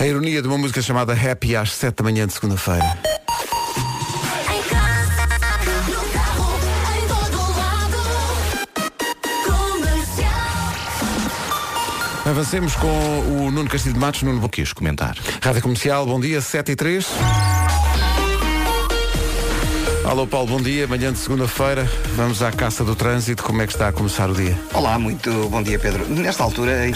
A ironia de uma música chamada Happy às 7 da manhã de segunda-feira. Avancemos com o Nuno Castilho de Matos, Nuno Quis comentar. Rádio Comercial, bom dia, 7 e 3. Alô Paulo, bom dia, manhã de segunda-feira, vamos à caça do trânsito, como é que está a começar o dia? Olá, muito bom dia, Pedro. Nesta altura,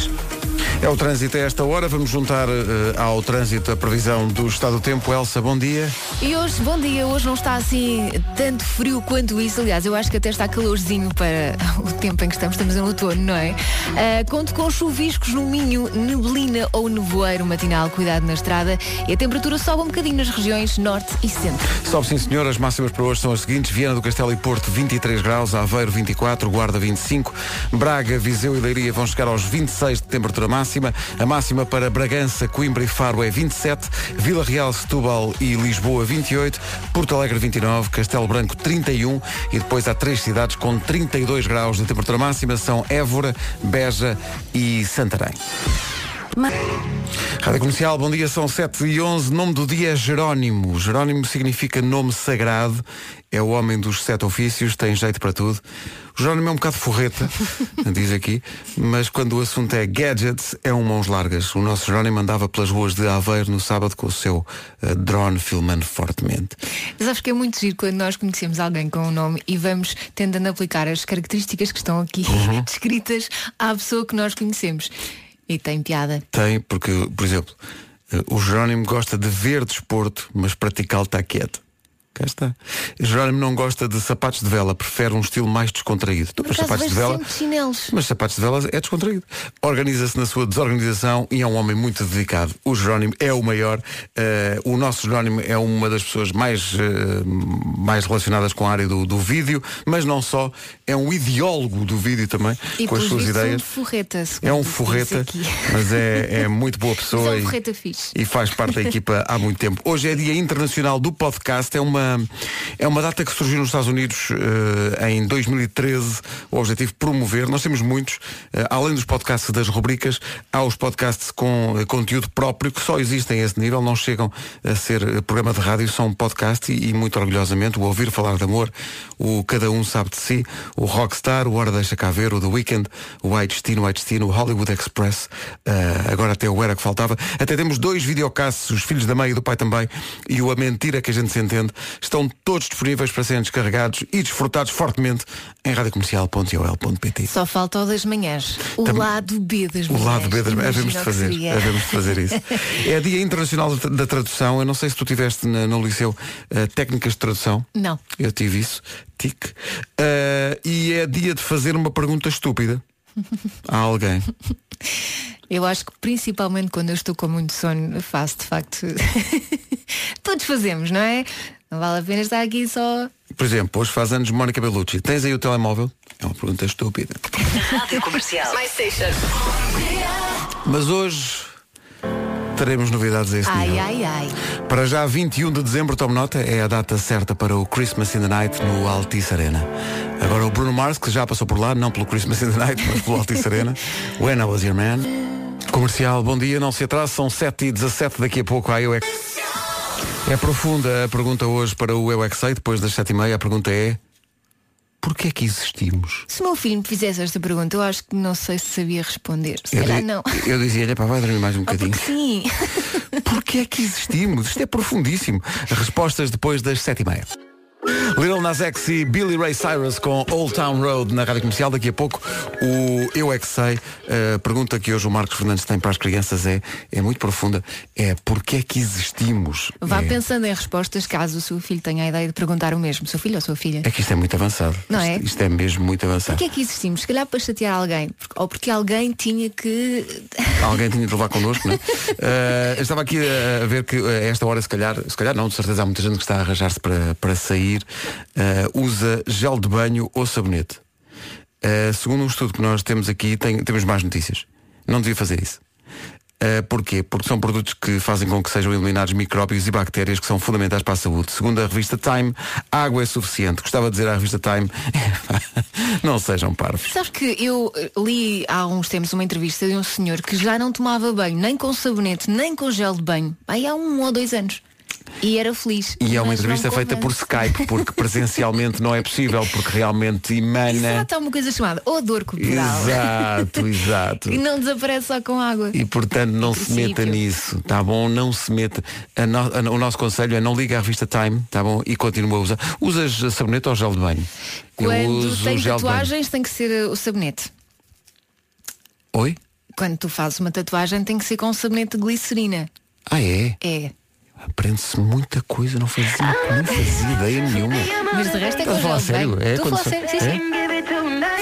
é o trânsito a esta hora, vamos juntar eh, ao trânsito a previsão do estado do tempo. Elsa, bom dia. E hoje, bom dia, hoje não está assim tanto frio quanto isso. Aliás, eu acho que até está calorzinho para o tempo em que estamos, estamos em outono, não é? Ah, conto com chuviscos no Minho, neblina ou nevoeiro matinal, cuidado na estrada. E a temperatura sobe um bocadinho nas regiões norte e centro. Sobe sim senhor, as máximas para hoje são as seguintes. Viana do Castelo e Porto 23 graus, Aveiro 24, Guarda 25, Braga, Viseu e Leiria vão chegar aos 26 de temperatura máxima. A máxima para Bragança, Coimbra e Faro é 27, Vila Real, Setúbal e Lisboa 28, Porto Alegre 29, Castelo Branco 31 e depois há três cidades com 32 graus de temperatura máxima, são Évora, Beja e Santarém. Rádio Comercial, bom dia, são 7 e 11 Nome do dia é Jerónimo. Jerónimo significa nome sagrado. É o homem dos sete ofícios, tem jeito para tudo. O Jerónimo é um bocado forreta Diz aqui Mas quando o assunto é gadgets, é um mãos largas. O nosso Jerónimo andava pelas ruas de Aveiro No sábado com o seu eh, drone filmando fortemente. Mas acho que é muito giro quando nós conhecemos alguém com um nome e vamos tentando aplicar as características que estão aqui descritas à pessoa que nós conhecemos. E tem piada. Tem, porque, por exemplo eh, O Jerónimo gosta de ver desporto Mas praticá-lo está quieto Cá está. Jerónimo não gosta de sapatos de vela, prefere um estilo mais descontraído. Então, mas sapatos de vela. chinelos. Mas sapatos de vela é descontraído. Organiza-se na sua desorganização e é um homem muito dedicado. O Jerónimo é o maior. Eh, o nosso Jerónimo é uma das pessoas mais, eh, mais relacionadas com a área do, do vídeo, mas não só. É um ideólogo do vídeo também, E com as suas vistos, ideias. um forreta, É um forreta, mas é, é muito boa pessoa. É um e- e faz parte da equipa há muito tempo. Hoje é Dia Internacional do Podcast, é uma, é uma data que surgiu nos Estados Unidos eh, em 2013, o objetivo promover, nós temos muitos, eh, além dos podcasts das rubricas, há os podcasts com eh, conteúdo próprio que só existem a esse nível, não chegam a ser programa de rádio, são podcast e, e muito orgulhosamente o Ouvir Falar de Amor, o Cada Um Sabe de Si, o Rockstar, o Hora Deixa Cá Ver, o The Weekend, o White Destino, White Destino, o Hollywood Express, agora até o Era que faltava. Até temos dois videocasts, os Filhos da Mãe e do Pai também, e o A Mentira que a gente se entende, estão todos disponíveis para serem descarregados e desfrutados fortemente em radiocomercial.ol.pt. Só falta o das manhãs. O Tam- lado B das O manhãs. lado B das Imagina havemos de o fazer. Havemos de fazer isso. É Dia Internacional da Tradução. Eu não sei se tu tiveste na- no liceu eh, técnicas de tradução. Não. Eu tive isso, tic. Eh, e é dia de fazer uma pergunta estúpida a alguém. Eu acho que principalmente quando eu estou com muito sono, faço de facto. Todos fazemos, não é? Não vale a pena estar aqui só. Por exemplo, hoje faz anos Mónica Bellucci. Tens aí o telemóvel? É uma pergunta estúpida. Rádio Comercial. My station. Mas hoje teremos novidades a esse Ai, nível. ai, ai. Para já 21 de dezembro, tome nota, é a data certa para o Christmas in the Night no Altice Arena. Agora o Bruno Mars, que já passou por lá, não pelo Christmas in the Night, mas pelo Altice Arena. When I Was Your Man. Comercial, bom dia, não se atrase, são 7 e 17 daqui a pouco a Eu É profunda a pergunta hoje para o Eu É Sei, depois das 7 e meia, a pergunta é Porquê é que existimos? Se o meu filho me fizesse esta pergunta, eu acho que não sei se sabia responder. Se Eu, calhar não. eu dizia-lhe, pá, vai dormir mais um Ah, bocadinho. porque sim. Porquê é que existimos? Isto é profundíssimo. Respostas depois das sete e meia. Little Nas X e Billy Ray Cyrus com Old Town Road na Rádio Comercial. Daqui a pouco o Eu É Que Sei. A pergunta que hoje o Marcos Fernandes tem para as crianças é, é muito profunda. É porquê é que existimos? Vá é, pensando em respostas caso o seu filho tenha a ideia de perguntar o mesmo. Seu filho ou sua filha? é que isto é muito avançado. Não isto, é? Isto é mesmo muito avançado. Porquê é que existimos? Se calhar para chatear alguém. Ou porque alguém tinha que. Alguém tinha de levar connosco, não é? Eh, eu estava aqui a ver que eh, a esta hora, se calhar, se calhar não, de certeza há muita gente que está a arranjar-se para, para sair, eh, usa gel de banho ou sabonete. Eh, segundo um estudo que nós temos aqui, tem- temos mais notícias. Não devia fazer isso. Uh, porquê? Porque são produtos que fazem com que sejam eliminados micróbios e bactérias que são fundamentais para a saúde. Segundo a revista Time, água é suficiente. Gostava de dizer à revista Time, não sejam parvos. Sabes que eu li há uns tempos uma entrevista de um senhor que já não tomava banho, nem com sabonete, nem com gel de banho. Aí há um ou dois anos. E era feliz. E é uma entrevista feita por. Skype, porque presencialmente não é possível, porque realmente emana. Exato, há uma coisa chamada odor corporal. Exato, exato. E não desaparece só com água. E portanto não se meta nisso, tá bom? Não se meta. A no- a- o nosso conselho é não liga à revista Time, tá bom? E continua a usar. Usas sabonete ou gel de banho? Eu Quando uso tem gel de banho. tatuagens tem que ser uh, o sabonete. Oi? Quando tu fazes uma tatuagem tem que ser com sabonete de glicerina. Ah é? É. Aprende-se muita coisa, não fazia, não fazia ideia nenhuma. Mas de resto é com falar sério? É Estou quando sério, sim, sim.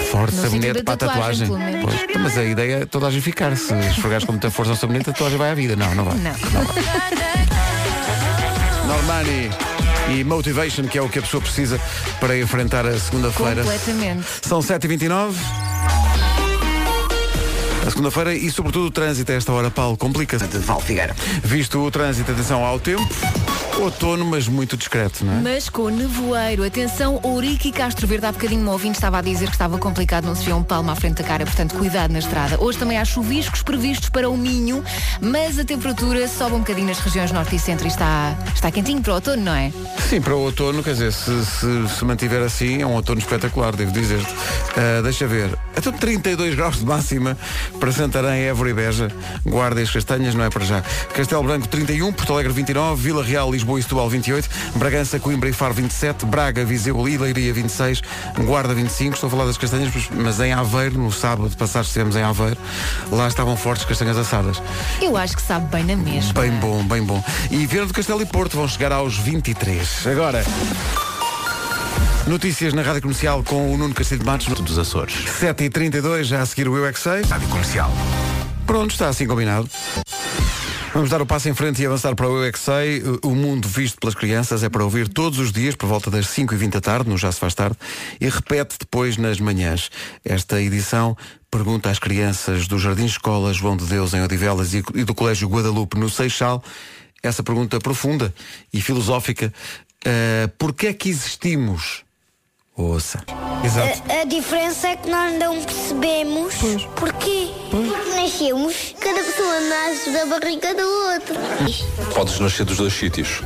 Forte No sabonete para a tatuagem, tatuagem. Pois, mas a ideia é toda a gente ficar. Se esfregares com muita força ao sabonete, a tatuagem vai à vida. Não, não vai. Não. Normani e Motivation, que é o que a pessoa precisa para enfrentar a segunda-feira. Completamente. São 7h29. A segunda-feira e sobretudo o trânsito a esta hora, Paulo, complica-se. De Val Figueira. Visto o trânsito, atenção ao tempo. Outono, mas muito discreto, não é? Mas com nevoeiro, atenção, Ourique e Castro Verde, há bocadinho um ouvinte estava a dizer que estava complicado, não se via um palmo à frente da cara, portanto cuidado na estrada. Hoje também há chuviscos previstos para o Minho, mas a temperatura sobe um bocadinho nas regiões norte e centro e está, está quentinho para o outono, não é? Sim, para o outono, quer dizer, se, se, se mantiver assim, é um outono espetacular, devo dizer-te. Ah, deixa ver. Então 32 graus de máxima para Santarém, Évora e Beja. Guarda as Castanhas, não é para já. Castelo Branco 31, Porto Alegre 29, Vila Real, Lisboa e Setúbal 28, Bragança, Coimbra e Faro 27, Braga, Viseu e Leiria 26, Guarda 25, estou a falar das castanhas, mas- em Aveiro, no sábado passado estivemos em Aveiro, lá estavam fortes castanhas assadas. Eu acho que sabe bem na mesma. Bem bom, bem bom. E Viana do Castelo e Porto vão chegar aos 23. Agora, notícias na Rádio Comercial com o Nuno Castilho de Matos. dos Açores. 7h32, já a seguir o Eu é Que Sei. Rádio Comercial. Pronto, está assim combinado. Vamos dar o passo em frente e avançar para o Eu é. O mundo visto pelas crianças é para ouvir todos os dias, por volta das 5h20 da tarde, no Já Se Faz Tarde, e repete depois nas manhãs. Esta edição pergunta às crianças do Jardim Escola João de Deus em Odivelas e do Colégio Guadalupe no Seixal essa pergunta profunda e filosófica. Uh, Porquê é que existimos? Ouça. Exato. A, a diferença é que nós não percebemos porquê. Porque nascemos, cada pessoa nasce da barriga do outro. Podes nascer dos dois sítios.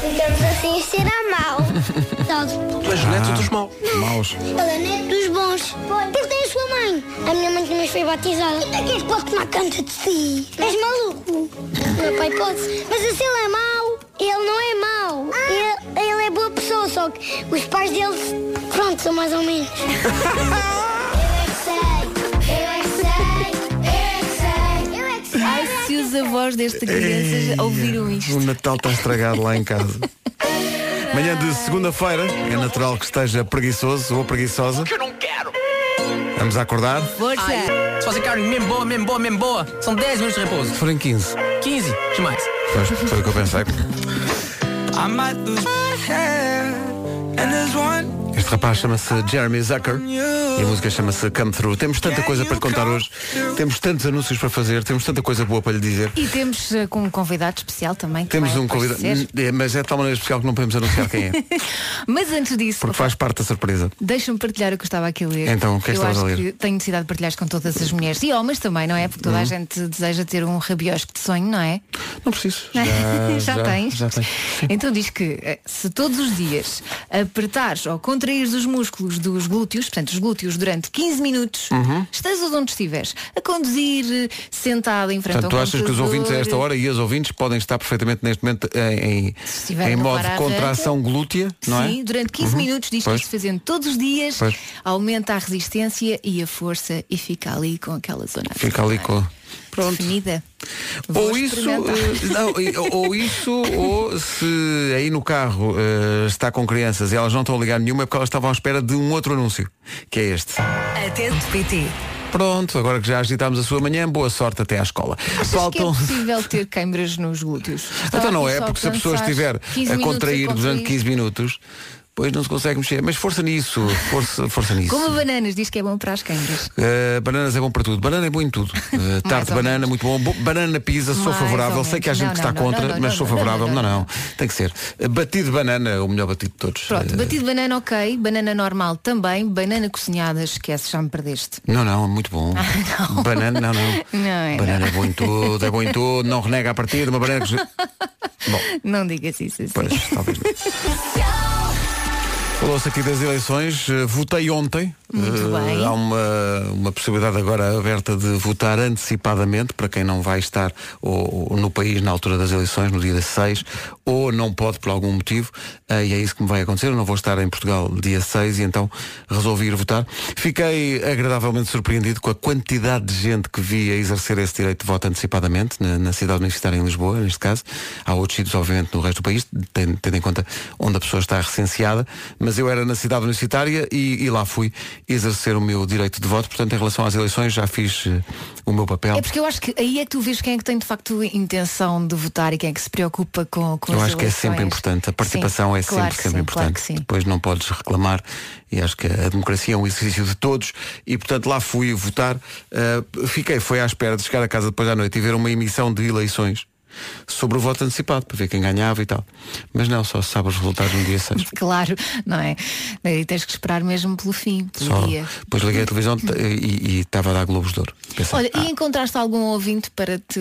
Ficamos assim a ser a mau. Sabe? Tu és neto dos maus. Maus. Ele é neto dos bons. Porque tem a sua mãe. A minha mãe também foi batizada. Tu é que és pode tomar conta de si. És maluco. Meu pai pode. Mas se ele é mau, ele não é mau. Ele, ele é boa pessoa, só que os pais deles, pronto, são mais ou menos. Eu é que sei, eu é que sei, eu é que sei, eu é que sei. Ai, se os avós desta criança ouviram isto. O Natal está estragado lá em casa. Manhã de segunda-feira, é natural que esteja preguiçoso ou preguiçosa. Eu não quero. Vamos acordar. Força! Se você quer mesmo boa, mesmo boa, mesmo boa, são 10 minutos de repouso. Forem 15. 15, demais. Pois, foi o que eu pensei. I might lose my head. And there's one rapaz chama-se Jeremy Zucker e a música chama-se Come Through. Temos tanta coisa para lhe contar hoje, temos tantos anúncios para fazer, temos tanta coisa boa para lhe dizer. E temos eh, com um convidado especial também. que Temos um convidado. É, mas é de tal maneira especial que não podemos anunciar quem é, Mas antes disso, porque faz parte da surpresa. deixa-me partilhar o que eu estava aqui a ler. Então, o que é que estavas a ler? que tenho necessidade de partilhar com todas as mulheres e homens também, não é? Porque toda a gente deseja ter um rabiosque de sonho, não é? Não preciso. Já, tens? Já tenho. Então diz que eh, se todos os dias apertares ou contraires os músculos dos glúteos, portanto os glúteos durante 15 minutos, Uhum. estás onde estiveres, a conduzir, eh, sentado em frente Portanto, tu ao achas que os ouvintes a esta hora e as ouvintes podem estar perfeitamente neste momento em, em, em modo de contração glútea, não Sim, é? durante 15 minutos diz Pois. que isto fazendo todos os dias Pois. aumenta a resistência e a força e fica ali com aquela zona Fica ali com. Pronto. definida. Vou Ou isso, eh, não, ou isso, ou se aí no carro eh, está com crianças e elas não estão a ligar nenhuma é porque elas estavam à espera de um outro anúncio, que é este. Atento PT. Pronto, agora que já agitámos a sua manhã, boa sorte até à escola. Achas que é possível ter câimbras nos glúteos? Estava Então não é, porque se a pessoa estiver 15 a contrair durante contrair. 15 minutos, Pois não se consegue mexer. Mas força nisso, força, força nisso. Como bananas, diz que é bom para as câimbras. Uh, bananas é bom para tudo. Banana é bom em tudo. Uh, tarte de banana, menos. muito bom. Bo- Banana pizza, sou Mais favorável. ou Sei que há gente que Não, está não, contra, não, mas sou favorável. não, Não. Tem que ser. Uh, Batido de banana é o melhor batido de todos. Pronto, Uh, batido de banana ok, banana normal também, banana cozinhada, esquece, já me perdeste. Não, não, é muito bom. não. Banana, não, não. É, banana é bom em tudo, é bom em tudo, não renega a partida, uma banana que. Bom, Não digas isso assim. pois, talvez não. Falou-se aqui das eleições, eh, votei ontem. Muito Eh, bem. Há uma, uma possibilidade agora aberta de votar antecipadamente para quem não vai estar ou, ou no país na altura das eleições, no dia 6, ou não pode por algum motivo, eh, e é isso que me vai acontecer. Eu não vou estar em Portugal dia 6 e então resolvi ir votar. Fiquei agradavelmente surpreendido com a quantidade de gente que vi a exercer esse direito de voto antecipadamente na, na cidade universitária em Lisboa, neste caso. Há outros sítios, obviamente, no resto do país, tendo, tendo em conta onde a pessoa está recenseada, mas eu era na cidade universitária e, e lá fui exercer o meu direito de voto. Portanto, em relação às eleições, já fiz eh, o meu papel. É porque eu acho que aí é que tu vês quem é que tem de facto intenção de votar e quem é que se preocupa com, com Eu as acho que é sempre eleições. importante. A participação Sim, é claro sempre, sempre sim, importante. claro. Depois não podes reclamar e acho que a democracia é um exercício de todos e portanto lá fui votar. Uh, fiquei, foi à espera de chegar a casa depois à noite e ver uma emissão de eleições sobre o voto antecipado, para ver quem ganhava e tal. Mas não, só se sabe os resultados no dia 6. Claro, não é? Daí tens que esperar mesmo pelo fim, pelo Só, dia. depois liguei a televisão e e estava a dar Globos de Ouro. Pensei, Olha, ah, e encontraste algum ouvinte para te.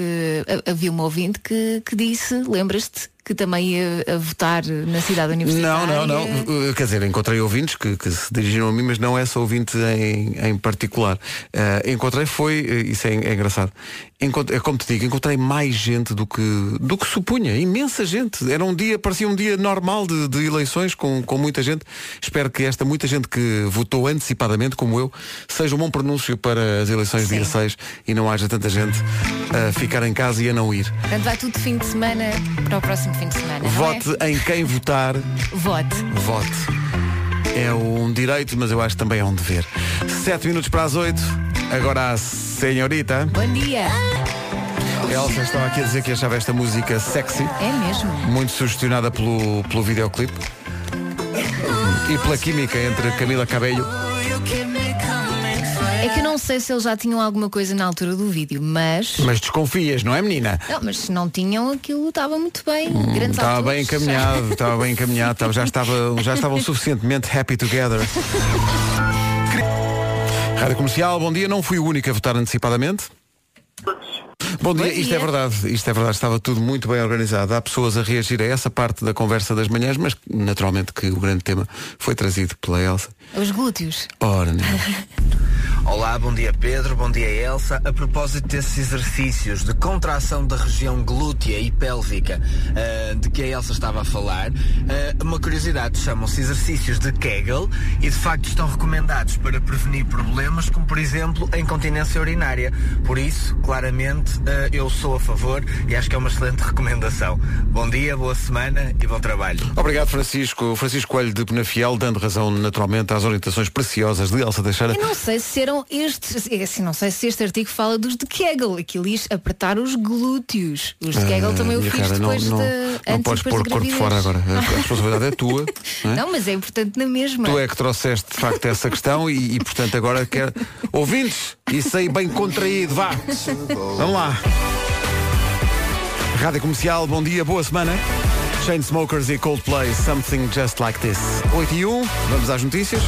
ha- Havia um ouvinte que, que disse, lembras-te, que também ia a votar na cidade Não, universitária? não, não. Uh, Quer dizer, encontrei ouvintes que, que se dirigiram a mim, mas não essa ouvinte em, em particular. Uh, encontrei foi, isso é, é engraçado, Encont- é como te digo, encontrei mais gente do que, do que supunha, imensa gente. Era um dia, parecia um dia normal de, de eleições com, com muita gente. Espero que esta muita gente que votou antecipadamente, como eu, seja um bom pronúncio para as eleições Sim. dia 6 e não haja tanta gente a ficar em casa e a não ir. Portanto, vai tudo de fim de semana para o próximo fim de semana. não é? Vote em quem votar. Vote. Vote. É um direito, mas eu acho que também é um dever. Sete minutos para as oito. Agora a senhorita. Bom dia. Elsa estava aqui a dizer que achava esta música sexy, É mesmo. muito sugestionada pelo, pelo videoclipe. E pela química entre Camila Cabello. É que eu não sei se eles já tinham alguma coisa na altura do vídeo, mas. Mas desconfias, não é menina? Não, mas se não tinham, aquilo estava muito bem. Grandes Estava bem encaminhado, estava bem encaminhado, estava- já, estava, já estavam suficientemente happy together. Rádio Comercial, bom dia. Não fui o único a votar antecipadamente. Bom dia, isto é verdade, isto é verdade, estava tudo muito bem organizado. Há pessoas a reagir a essa parte da conversa das manhãs, mas naturalmente que o grande tema foi trazido pela Elsa. Os glúteos. Ora, né? Olá, bom dia Pedro, bom dia Elsa. A propósito desses exercícios de contração da região glútea e pélvica ah, de que a Elsa estava a falar, ah, uma curiosidade, chamam-se exercícios de Kegel e de facto estão recomendados para prevenir problemas como por exemplo a incontinência urinária. Por isso, claramente, ah, eu sou a favor e acho que é uma excelente recomendação. Bom dia, boa semana e bom trabalho. Obrigado, Francisco. Francisco Coelho de Penafiel, dando razão naturalmente às orientações preciosas de Elsa Teixeira. Eu não sei se eram estes, é assim, não sei se este artigo fala dos de Kegel, aquilo diz apertar os glúteos. Os de Kegel também o Ah, fiz cara, depois não, de não, antes não e podes pôr corpo fora agora. A responsabilidade é tua. não é? Não, mas é importante na mesma. Tu é que trouxeste de facto essa questão e, e, portanto agora quer. Ouvintes, isso aí bem contraído, vá. Vamos lá. Rádio Comercial, bom dia, boa semana. Chainsmokers e Coldplay, Something Just Like This. 8 e 1, vamos às notícias.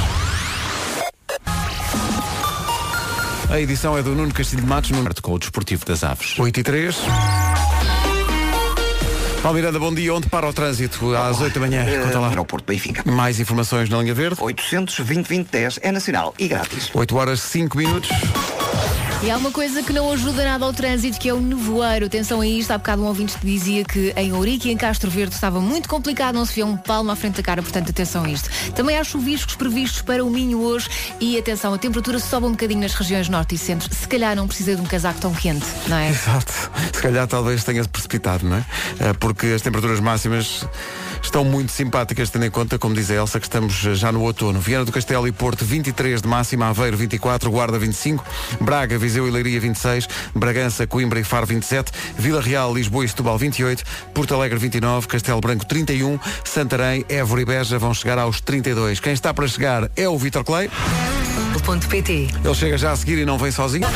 A edição é do Nuno Castilho de Matos, no com o Desportivo das Aves. 8 e 3. Paulo Miranda, bom dia. Onde para o trânsito às 8 da manhã? Conta lá. Aeroporto Benfica. Mais informações na linha verde. 820-2010 é nacional e grátis. 8 horas 5 minutos. E há uma coisa que não ajuda nada ao trânsito, que é o nevoeiro. Atenção a isto, há bocado um ouvinte que dizia que em Ourique e em Castro Verde estava muito complicado, não se via um palmo à frente da cara, portanto atenção a isto. Também há chuviscos previstos para o Minho hoje e atenção, a temperatura sobe um bocadinho nas regiões norte e centro. Se calhar não precisa de um casaco tão quente, não é? Exato. Se calhar talvez tenha-se precipitado, não é? Eh, Porque as temperaturas máximas estão muito simpáticas, tendo em conta, como diz a Elsa, que estamos já no outono. Viana do Castelo e Porto 23 de máxima, Aveiro 24, Guarda 25, Braga, Viseu e Leiria 26, Bragança, Coimbra e Faro 27, Vila Real, Lisboa e Setúbal 28, Porto Alegre 29, Castelo Branco 31, Santarém, Évora e Beja vão chegar aos 32. Quem está para chegar é o Vitor Clay. Ponto PT. Ele chega já a seguir e não vem sozinho.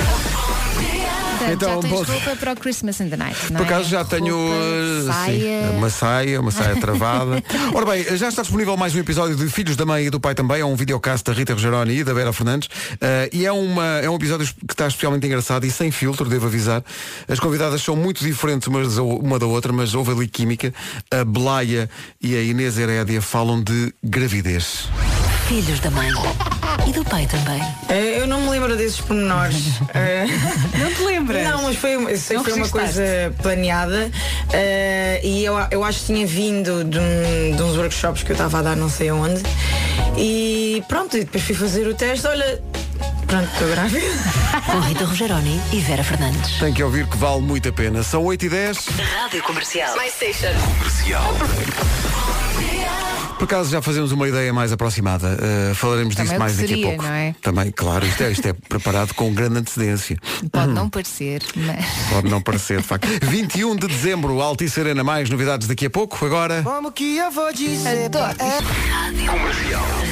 Portanto, Então, já tens bom- roupa para o Christmas in the Night, não Por é? acaso já tenho Roupa, saia. sim, uma saia, uma saia travada. Ora bem, já está disponível mais um episódio de Filhos da Mãe e do Pai também, é um videocast da Rita Rogeroni e da Vera Fernandes. Uh, e é, uma, é um episódio que está especialmente engraçado e sem filtro, devo avisar. As convidadas são muito diferentes umas, uma da outra, mas houve ali química. A Blaia e a Inês Herédia falam de gravidez. Filhos da mãe. E do pai também. Eh, Eu não me lembro desses pormenores. Eh, Não lembras? Não, mas foi, eu sei Não que foi uma coisa planeada eh, e eu, eu acho que tinha vindo de, um- de uns workshops que eu estava a dar não sei aonde e pronto, e depois fui fazer o teste, olha, pronto, estou grávida. Com Rita Rogeroni e Vera Fernandes. Tem que ouvir que vale muito a pena. São 8 e 10 Rádio Comercial. My station. Por acaso já fazemos uma ideia mais aproximada. Uh, falaremos Também disso mais que daqui a seria, pouco. não é? Também, claro, isto é, isto é preparado com grande antecedência. Pode não parecer, mas. Pode não parecer, de facto. 21 de dezembro, Altice Arena, mais novidades daqui a pouco. Agora, Como que eu vou dizer?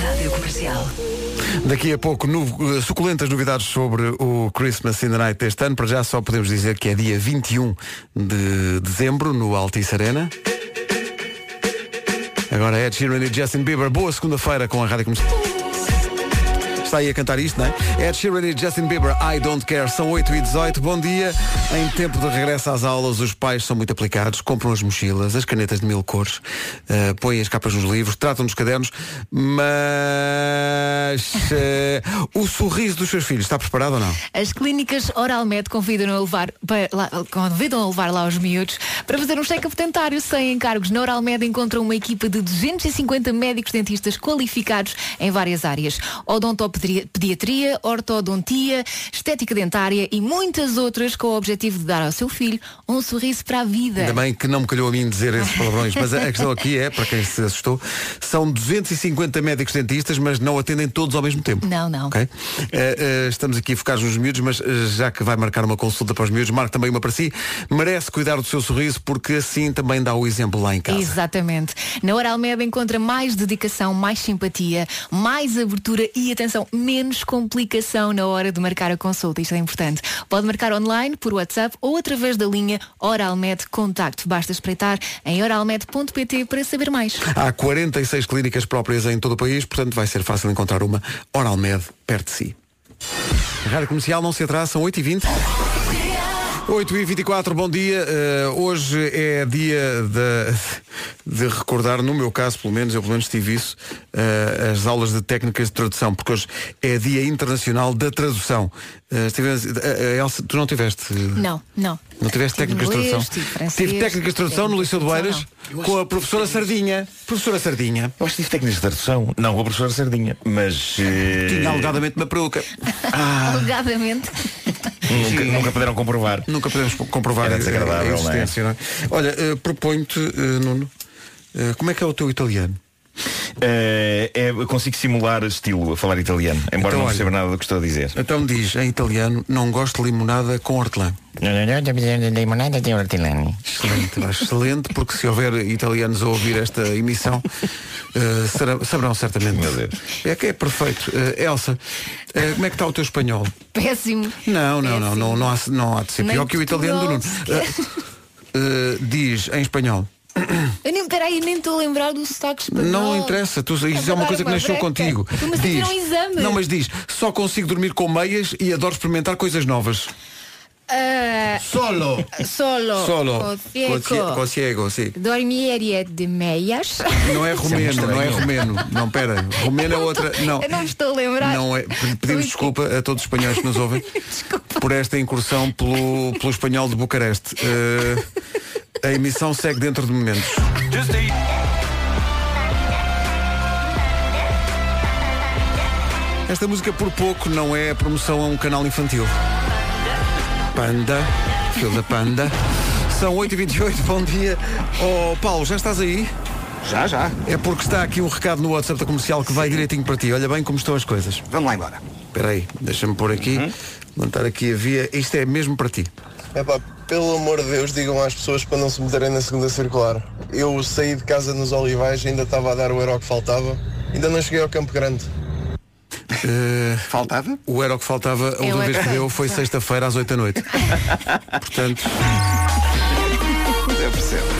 Rádio Comercial. daqui a pouco, no- suculentas novidades sobre o Christmas in the Night deste ano. Para já só podemos dizer que é dia 21 de dezembro, no Altice Arena. Agora Ed Sheeran e Justin Bieber. Boa segunda-feira com a Rádio Comercial. Está aí a cantar isto, não é? Ed Sheeran e Justin Bieber, I Don't Care, são 8 e 18 Bom dia. Em tempo de regresso às aulas, os pais são muito aplicados, compram as mochilas, as canetas de mil cores, eh, põem as capas nos livros, tratam dos cadernos, mas eh, o sorriso dos seus filhos está preparado ou não? As clínicas Oralmed convidam a levar, para lá, convidam a levar lá os miúdos para fazer um check-up dentário sem encargos. Na Oralmed encontram uma equipa de 250 médicos dentistas qualificados em várias áreas. Odontopediatria, ortodontia, estética dentária e muitas outras com o objetivo de dar ao seu filho um sorriso para a vida. Ainda bem que não me calhou a mim dizer esses palavrões, mas a questão aqui é, para quem se assustou, são 250 médicos dentistas, mas não atendem todos ao mesmo tempo. Não, não. Ok? Eh, eh, estamos aqui focados nos miúdos, mas eh, já que vai marcar uma consulta para os miúdos, marque também uma para si. Merece cuidar do seu sorriso, porque assim também dá o exemplo lá em casa. Exatamente. Na Oralmed encontra mais dedicação, mais simpatia, mais abertura e, atenção, menos complicação na hora de marcar a consulta. Isto é importante. Pode marcar online, por WhatsApp ou através da linha Oralmed Contacto. Basta espreitar em oralmed.pt para saber mais. Há 46 clínicas próprias em todo o país, portanto vai ser fácil encontrar uma Oralmed perto de si. Rádio Comercial não se atrasa, são 8h20. 8 e 24 bom dia. Eh, hoje é dia de, de recordar, no meu caso, pelo menos, eu pelo menos tive isso, eh, as aulas de técnicas de tradução, porque hoje é dia internacional da tradução. Eh, Elsa, tu não tiveste? Não, não. Não tiveste Tive técnicas de tradução? tive francês, tive técnicas de tradução no Liceu Oeiras de com a professora Sardinha. Professora Sardinha. Eu acho que tive técnicas de tradução. Não, com a professora Sardinha. Mas. eh, Tinha alegadamente uma peruca. Alegadamente. Nunca, nunca puderam comprovar. Nunca podemos comprovar Era a, a desagradável, existência. não é? Olha, proponho-te, Nuno, como é que é o teu italiano? Eh, é, consigo simular estilo a falar italiano, embora Então, não olha. perceba nada do que estou a dizer. Então diz, em italiano, não gosto de limonada com hortelã. Limonada de hortelã. Excelente, excelente, porque se houver italianos a ouvir esta emissão, eh, será- saberão certamente. Meu Deus. É que é perfeito. Eh, Elsa, como é que está o teu espanhol? Péssimo. Não, não, não, Péssimo. não, não há, não há de ser Nem pior que o italiano do Nuno. Diz em espanhol. Eu nem, peraí, nem estou a lembrar do sotaque espanhol. Não interessa, tu, isso é uma coisa que nasceu contigo. Mas diz, um exame. não, mas diz, só consigo dormir com meias e adoro experimentar coisas novas. Ah, Solo. solo. Solo. Cocie- Cociego, sim. Dormieria de meias. Não é romeno, não é romeno. Não, pera, romeno é outra. Não. Eu não me estou a lembrar. Não é, pedimos desculpa a todos os espanhóis que nos ouvem por esta incursão pelo, pelo espanhol de Bucareste. Eh, a emissão segue dentro de momentos. Esta música por pouco não é promoção a um canal infantil. Panda, filho da Panda. São 8h28, bom dia. Oh Paulo, já estás aí? Já, já. É porque está aqui um recado no WhatsApp da comercial que vai direitinho para ti. Olha bem como estão as coisas. Vamos lá embora. Espera aí, deixa-me pôr aqui, levantar aqui a via. Isto é mesmo para ti. Epá, pelo amor de Deus, digam às pessoas para não se meterem na segunda circular. Eu saí de casa nos Olivais, ainda estava a dar o euro que faltava, ainda não cheguei ao Campo Grande. faltava? O era o que faltava, a É última o vez que deu foi sexta-feira às 8 da noite. Portanto.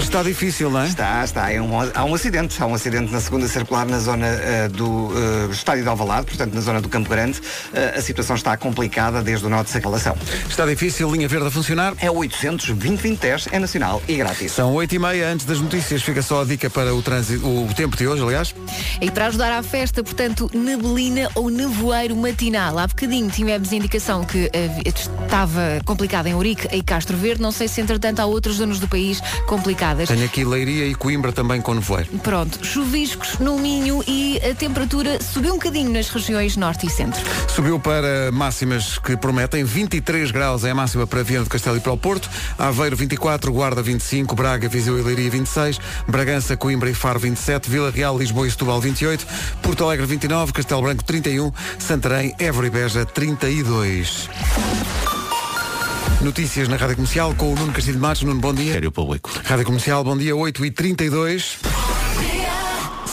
Está difícil, não é? Está, está. É um- há um acidente. Há um acidente na segunda circular na zona eh, do eh, estádio de Alvalade, portanto na zona do Campo Grande. Eh, a situação está complicada desde o norte de circulação. Está difícil, linha verde a funcionar. É 800 2010 é nacional e grátis. São 8 e meia antes das notícias. Fica só a dica para o trânsito, o tempo de hoje, aliás. E para ajudar à festa, portanto, neblina ou nevoeiro matinal. Há bocadinho tivemos indicação que estava complicado em Ourique e Castro Verde. Não sei se, entretanto, há outras zonas do país complicadas. Tenho aqui Leiria e Coimbra também com nevoeiro. Pronto, chuviscos no Minho e a temperatura subiu um bocadinho nas regiões norte e centro. Subiu para máximas que prometem 23 graus é a máxima para Viana do Castelo e para o Porto, Aveiro 24, Guarda 25, Braga, Viseu e Leiria 26, Bragança, Coimbra e Faro 27, Vila Real, Lisboa e Setúbal 28, Porto Alegre 29, Castelo Branco 31, Santarém, Évora e Beja 32. Notícias na Rádio Comercial com o Nuno Castilho de Matos. Nuno, bom dia. Sério público. Rádio Comercial, bom dia, 8 e 32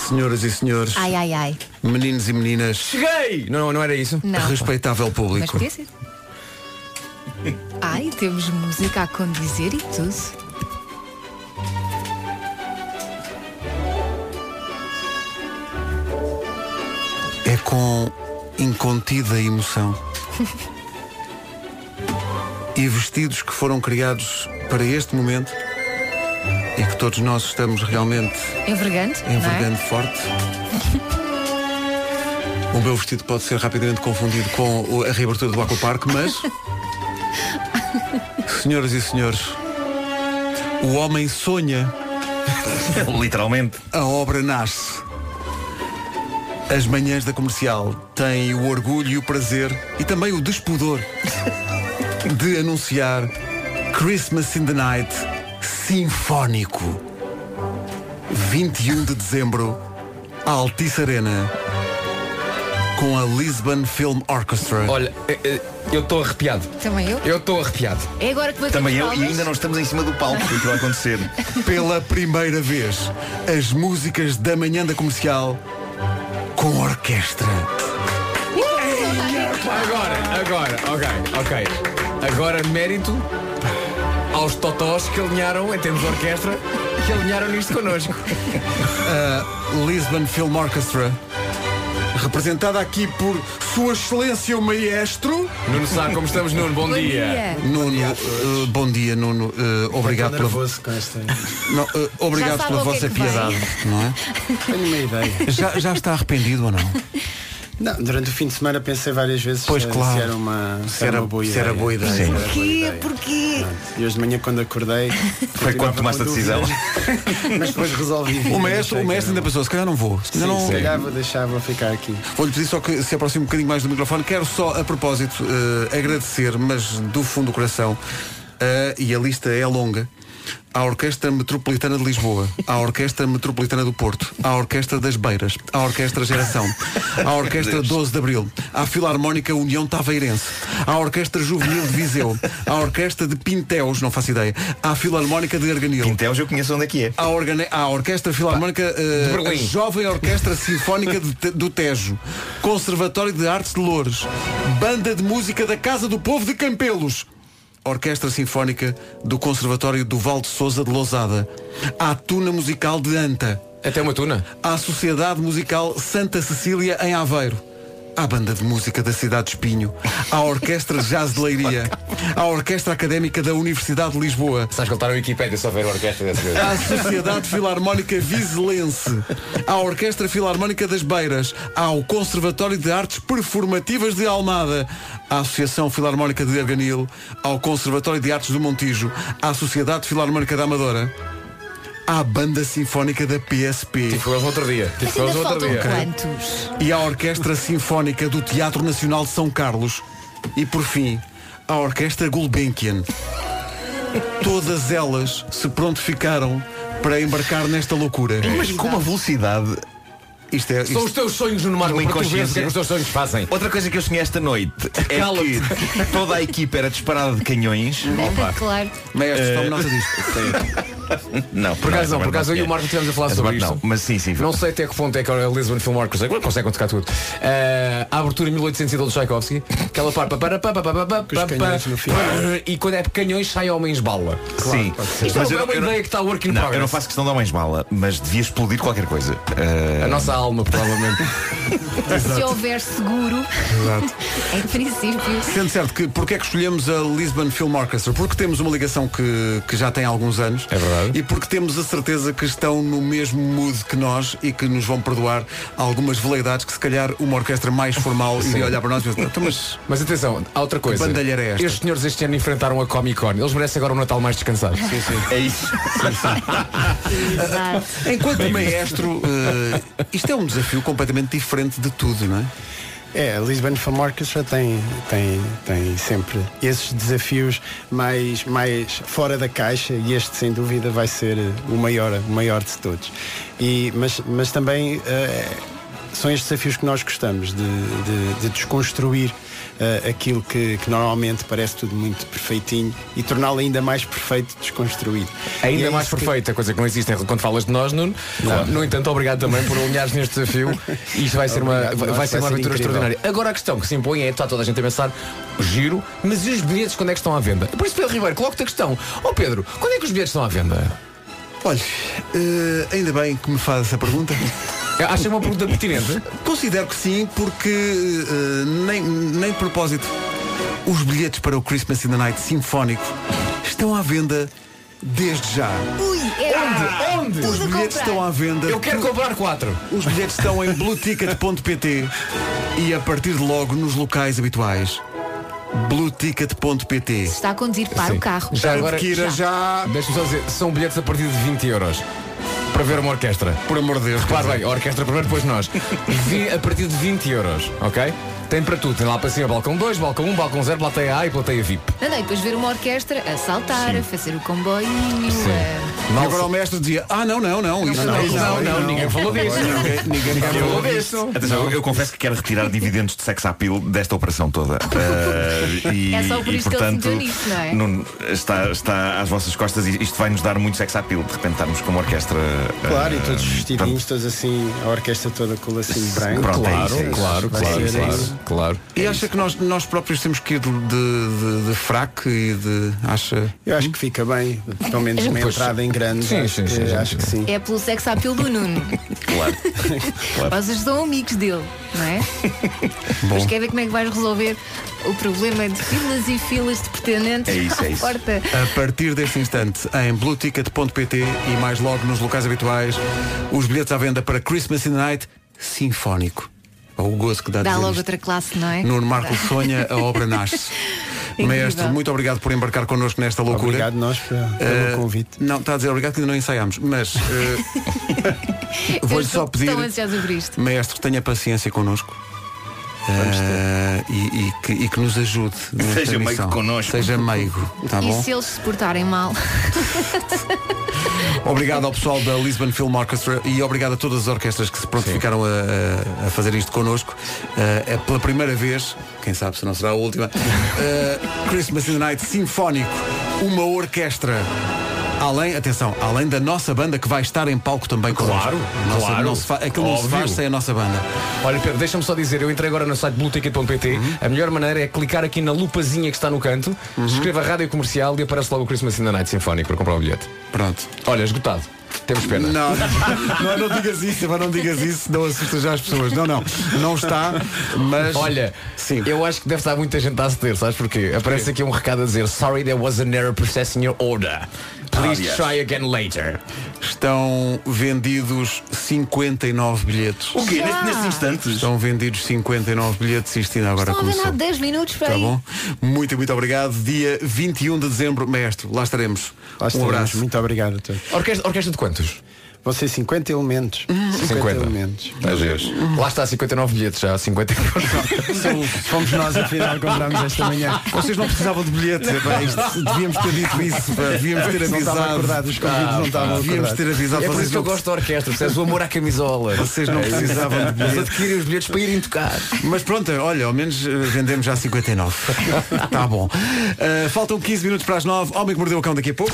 Senhoras e senhores, Ai, ai, ai. meninos e meninas, Cheguei! Não, não era isso? Não. respeitável Mas público. podia ser. Ai, temos música a condizer e tudo. É com incontida emoção. e vestidos que foram criados para este momento e que todos nós estamos realmente é? envergando forte. O meu vestido pode ser rapidamente confundido com o- a reabertura do Aquapark, mas. Senhoras e senhores, o homem sonha. Literalmente. A obra nasce. As manhãs da comercial têm o orgulho e o prazer e também o despudor de anunciar Christmas in the Night Sinfónico. 21 de dezembro, Altice Arena, com a Lisbon Film Orchestra. Olha, eh, eh, eu estou arrepiado. Também eu? Eu estou arrepiado. É agora que batemos Também eu e ainda não estamos em cima do palco. O que vai acontecer? Pela primeira vez, as músicas da manhã da comercial com orquestra. Agora, agora, ok, ok. Agora mérito aos totós que alinharam, em termos de orquestra, que alinharam nisto connosco. A Lisbon Film Orchestra, representada aqui por Sua Excelência o Maestro. Nuno sabe como estamos, Nuno. Bom, dia. Nuno, eh, bom dia, Nuno. Eh, obrigado pela com esta. Não, eh, obrigado sabe pela o que é vossa piedade, não é? Tenho uma ideia. Já, já está arrependido ou não? Não, durante o fim de semana pensei várias vezes Pois, eh, claro. se era uma, se Se era uma boa se ideia. era boa ideia. Se Sim. Porquê? Porquê? E hoje de manhã quando acordei Foi quando tomaste a decisão. Mas depois resolvi vir O e achei o maestro que ainda pensou, se calhar não vou. Se calhar Sim, não... se calhar vou deixar, vou ficar aqui. Vou-lhe pedir só que se aproxime um bocadinho mais do microfone. Quero só, a propósito, eh, agradecer, mas do fundo do coração, eh, e a lista é longa, à Orquestra Metropolitana de Lisboa, à Orquestra Metropolitana do Porto, à Orquestra das Beiras, à Orquestra Geração, à Orquestra 12 de Abril, à Filarmónica União Taveirense, à Orquestra Juvenil de Viseu, à Orquestra de Pinteus, não faço ideia, à Filarmónica de Arganil. Pinteus eu conheço onde é que é. À, organe- à Orquestra Filarmónica eh, de Berlim. Jovem Orquestra Sinfónica de do Tejo Conservatório de Artes de Loures Banda de Música da Casa do Povo de Campelos Orquestra Sinfónica do Conservatório do Val de Souza de Lousada. À Tuna Musical de Anta. Até uma tuna. à Sociedade Musical Santa Cecília em Aveiro à Banda de Música da Cidade de Espinho, à Orquestra Jazz de Leiria, à Orquestra Académica da Universidade de Lisboa, Sabes que ele está na Wikipédia só ver a orquestra dessa à Sociedade Filarmónica Vizelense, à Orquestra Filarmónica das Beiras, ao Conservatório de Artes Performativas de Almada, à Associação Filarmónica de Arganil, ao Conservatório de Artes do Montijo, à Sociedade Filarmónica da Amadora, à Banda Sinfónica da PSP Tive com eles no outro dia. Tive com eles no outro dia. quantos? e à Orquestra Sinfónica do Teatro Nacional de São Carlos e, por fim, à Orquestra Gulbenkian. Todas elas se prontificaram para embarcar nesta loucura. Mas com uma velocidade. Isto é, São os teus sonhos, Marco, Uma para tu veres o que é que os teus sonhos fazem. Outra coisa que eu sonhei esta noite é que toda a equipa era disparada de canhões. claro. Maestro, Eh, tome nota disto. Não, Por acaso não, por acaso eu e o. Marco estivemos a falar sobre isto. Não, mas sim, sim. Não sei até que ponto é que a Lisbon Film Orchestra agora conseguem tocar tudo. Eh, a abertura em 1812 de Tchaikovsky, aquela parte para para para para para e quando é canhões sai homens bala. Sim. Isto Mas é uma ideia que está a work in Não, progress. eu não faço questão de homens bala, mas devia explodir qualquer coisa. Eh, A nossa alma, provavelmente. Se houver seguro, Exato. em princípio. Sendo certo que porque é que escolhemos a Lisbon Film Orchestra? Porque temos uma ligação que, que já tem alguns anos. É verdade. E porque temos a certeza que estão no mesmo mood que nós e que nos vão perdoar algumas veleidades que se calhar uma orquestra mais formal iria olhar para nós e pensar, "Então, mas Mas atenção, há outra coisa. bandalheira é esta? Estes senhores este ano enfrentaram a Comic Con. Eles merecem agora um Natal mais descansado. sim, sim. É isso. Exato. Enquanto maestro, eh, isto é um desafio completamente diferente de tudo, não é? É, a Lisbon Film Orchestra tem, tem, tem sempre esses desafios mais, mais fora da caixa e este sem dúvida vai ser o maior, o maior de todos. E, mas, mas também eh, são estes desafios que nós gostamos de, de- de desconstruir eh, aquilo que, que normalmente parece tudo muito perfeitinho e torná-lo ainda mais perfeito desconstruído. Ainda é mais isso que- perfeita, coisa que não existe quando falas de nós, Nuno. No entanto, obrigado também por alinhares neste desafio. Isto vai ser uma, Obrigado, vai, nós, vai ser uma ser aventura incrível. extraordinária. Agora a questão que se impõe é, está toda a gente a pensar, giro, mas e os bilhetes quando é que estão à venda? Por isso, Pedro Ribeiro, coloco-te a questão. Ó Pedro, quando é que os bilhetes estão à venda? Olha, eh, ainda bem que me faz essa pergunta. Acha uma pergunta pertinente? Considero que sim, porque eh, nem, nem de propósito. Os bilhetes para o Christmas in the Night Sinfónico estão à venda desde já. Ui, é Onde? Os Tudo bilhetes comprar. estão à venda. Eu quero comprar quatro. Os bilhetes estão em blueticket.pt e a partir de logo nos locais habituais. blueticket.pt Está a conduzir para Sim. o carro. Já agora, Adquira já. Deixa-me só dizer, são bilhetes a partir de 20 euros. Para ver uma orquestra. Por amor de Deus. Repare bem, a orquestra primeiro, depois nós. Vi a partir de 20 euros, ok? Tem para tudo. Tem lá para cima balcão 2, balcão 1, balcão 0, plateia A e plateia VIP. Não, não, e depois ver uma orquestra a saltar, a fazer o comboinho. a- E agora o mestre dizia, ah não, não, não, isso não, não, não, ninguém falou disso. Ninguém, falou disso. Atenção, eu, eu confesso que quero retirar dividendos de sex appeal desta operação toda. Eh, e, É só por e, isso que ele portanto, se meteu nisso, não é? Nuno, está, está às vossas costas e isto vai nos dar muito sex appeal. De repente estarmos como orquestra. eh, Claro, e todos vestidinhos, todos assim, a orquestra toda com o lacinho branco. Pronto, é Claro, isso, é isso. claro, claro, claro. Claro. E acha que nós, nós próprios temos que ir de, de, de fraco e de. Acha. Eu acho que fica bem, pelo menos uma entrada em grande. Sim, acho sim, que, sim, sim, acho que sim. É pelo sex appeal do Nuno. Claro. claro. Vocês são amigos dele, não é? Mas quer ver como é que vais resolver o problema de filas e filas de pretendentes É isso, é à isso. porta. A partir deste instante, em blueticket.pt e mais logo nos locais habituais, os bilhetes à venda para Christmas in the Night Sinfónico. O gozo que dá, Dá dizer logo isto. outra classe, não é? Nuno Marco sonha, a obra nasce. Maestro, muito obrigado por embarcar connosco nesta loucura. Obrigado nós pelo Eh, convite. Não, está a dizer obrigado que ainda não ensaiámos, mas Eu vou-lhe só pedir, maestro, tenha paciência connosco. Eh, e, e que, e que nos ajude nesta Seja meigo missão. connosco. Seja meigo, tá e bom? se eles se portarem mal? Obrigado ao pessoal da Lisbon Film Orchestra e obrigado a todas as orquestras que se prontificaram a, a- fazer isto connosco. Eh, é pela primeira vez, quem sabe se não será a última, eh, Christmas in the Night Sinfónico, uma orquestra. Além, atenção, além da nossa banda que vai estar em palco também connosco. Claro, Nossa, claro. Não se fa- aquilo não se Óbvio. faz sem a nossa banda. Olha Pedro, deixa-me só dizer, eu entrei agora no site blueticket.pt A melhor maneira é clicar aqui na lupazinha que está no canto Escreva rádio comercial e aparece logo o Christmas in the Night Sinfónico para comprar o bilhete Pronto. Olha, esgotado Temos pena Não, não, não, digas isso, mas não digas isso, não assustas já as pessoas. Não, não, não está, mas. Olha, Sim. eu acho que deve estar muita gente a aceder, sabes porquê? Aparece aqui um recado a dizer Sorry there was an error processing your order Please Ah, try again later Estão vendidos 59 bilhetes. O quê? Já. Neste- Nestes instantes? Estão vendidos 59 bilhetes, isto ainda agora Estão começou. há 10 minutos para Tá aí. bom? Muito, muito obrigado. Dia 21 de dezembro, mestre, lá estaremos. Lá um estaremos. abraço. Muito obrigado a todos. Orquestra, orquestra de quantos? Vão ser 50 elementos. 50. elementos. Meu Deus. Lá está 59 bilhetes, já há 50 Fomos nós afinal comprámos esta manhã. Vocês não precisavam de bilhetes. é pá, isto- devíamos ter dito isso. pá, Devíamos ter Não avisado. acordado, os convidados não estavam Devíamos ter avisado. É por isso que eu não- gosto da orquestra, percebes? O amor à camisola. Vocês não É precisavam de bilhetes. adquirem os bilhetes para irem tocar. Mas pronto, olha, ao menos eh, vendemos já 59. tá bom. Eh, faltam 15 minutos para as 9. Homem que mordeu o cão daqui a pouco.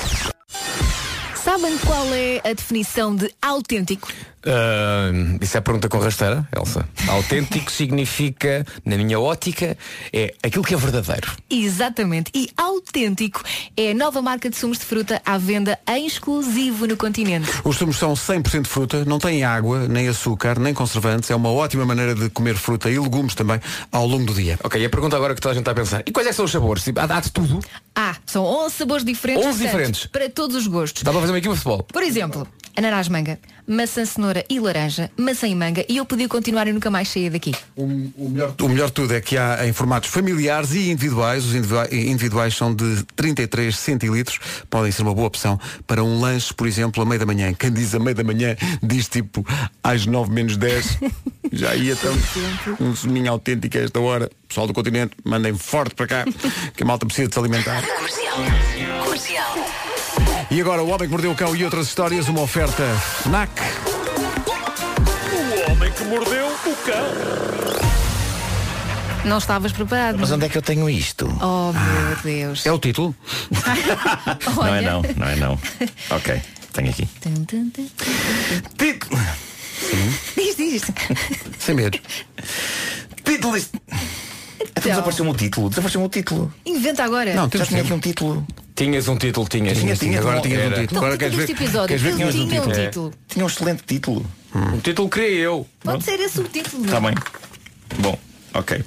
Sabem qual é a definição de autêntico? Ah, isso é a pergunta com rasteira, Elsa. Autêntico significa, na minha ótica, é aquilo que é verdadeiro. Exatamente. E autêntico é a nova marca de sumos de fruta à venda em exclusivo no continente. Os sumos são 100% fruta, não têm água, nem açúcar, nem conservantes. É uma ótima maneira de comer fruta e legumes também ao longo do dia. Ok, e a pergunta agora que toda a gente está a pensar. E quais é que são os sabores? Há, há de tudo? Ah, são 11 sabores diferentes. 11 portanto, diferentes? Para todos os gostos. Dá para fazer uma equipa de futebol? Por exemplo, ananás manga, maçã cenoura e laranja, maçã e manga e eu podia continuar e nunca mais sair daqui. O melhor, o melhor de tudo é que há em formatos familiares e individuais. Os individua- individuais são de 33 centilitros. Podem ser uma boa opção para um lanche, por exemplo, a meio da manhã. Quem diz a meio da manhã diz tipo às 9 menos 10. Já ia tão um suminho autêntico a esta hora. Pessoal do continente, mandem forte para cá, que a malta precisa de se alimentar. Comercial. Comercial. E agora o Homem que Mordeu o Cão e outras histórias, uma oferta FNAC. O homem que mordeu o cão. Não estavas preparado. Mas onde é que eu tenho isto? Oh meu Deus. É o título? Não é não, não é não. Ok, tenho aqui. Título. Diz, diz. Sem medo. Título deste. Então desapareceu-me o título. Desapareceu-me o título. Inventa agora. Não, Já temos tinha tempo. aqui um título. Tinhas um título, tinhas. Tinha, tinha, Agora tinha, tinhas um título. Não, Agora queres este ver, episódio. queres ver um tinha um título? título. Tinha um excelente título. O título criei eu. Pode ser esse o título. Está bem. Bom, ok.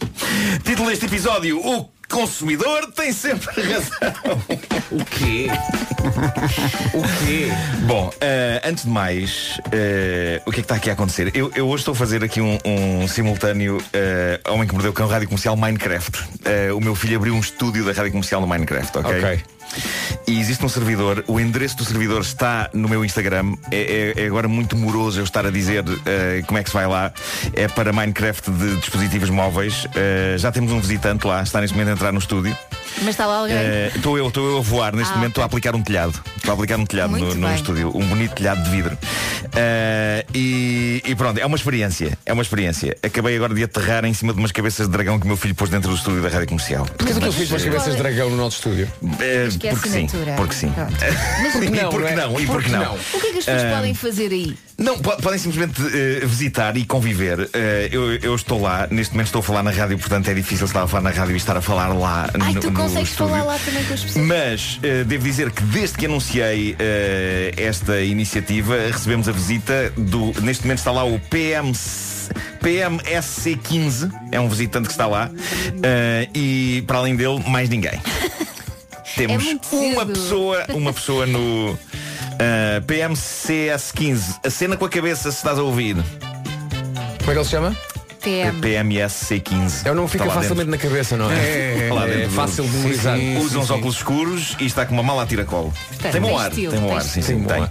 Título deste episódio: O consumidor tem sempre razão. O quê? o quê? Bom, eh, antes de mais, eh, o que é que está aqui a acontecer? Eu, eu hoje estou a fazer aqui um, um simultâneo eh, Homem que Mordeu o Cão Rádio Comercial Minecraft. O meu filho abriu um estúdio da Rádio Comercial no Minecraft, ok? Ok. E existe um servidor, o endereço do servidor está no meu Instagram. É, é- é agora muito moroso eu estar a dizer eh, como é que se vai lá. É para Minecraft de dispositivos móveis. Eh, já temos um visitante lá, está neste momento a entrar no estúdio. Mas está lá alguém. Eh, Estou eu, estou eu a voar neste Ah, momento, estou a aplicar um telhado. Estou a aplicar um telhado Muito no, no bem. estúdio, um bonito telhado de vidro. Eh, e, e pronto, é uma experiência. É uma experiência. Acabei agora de aterrar em cima de umas cabeças de dragão que o meu filho pôs dentro do estúdio da rádio comercial. Porquê é que eu fiz umas cabeças de dragão no nosso estúdio? Eh, Acho que é porque sim, assinatura. porque sim. Pronto. e porque não, é? não, e Porque porque não. O que é que as pessoas podem fazer aí? Não, po- podem simplesmente eh, visitar e conviver. Eh, eu, eu estou lá, neste momento estou a falar na rádio, portanto é difícil estar a falar na rádio e estar a falar lá Ai, tu consegues estúdio. falar lá também com as pessoas. Mas eh, devo dizer que desde que anunciei eh, esta iniciativa recebemos a visita do. Neste momento está lá o PM. PMSC15 é um visitante que está lá eh, e para além dele mais ninguém. Temos muito uma pessoa, uma pessoa no eh, PMCS15. A cena com a cabeça se estás a ouvir. Como é que ele se chama? PM. PMSC15. É o nome fica facilmente dentro. na cabeça, não é? É, é, lá é do- fácil de memorizar. Usa uns óculos escuros e está com uma mala a tiracolo. Tem bom ar, tem bom ar, sim, sim, Tem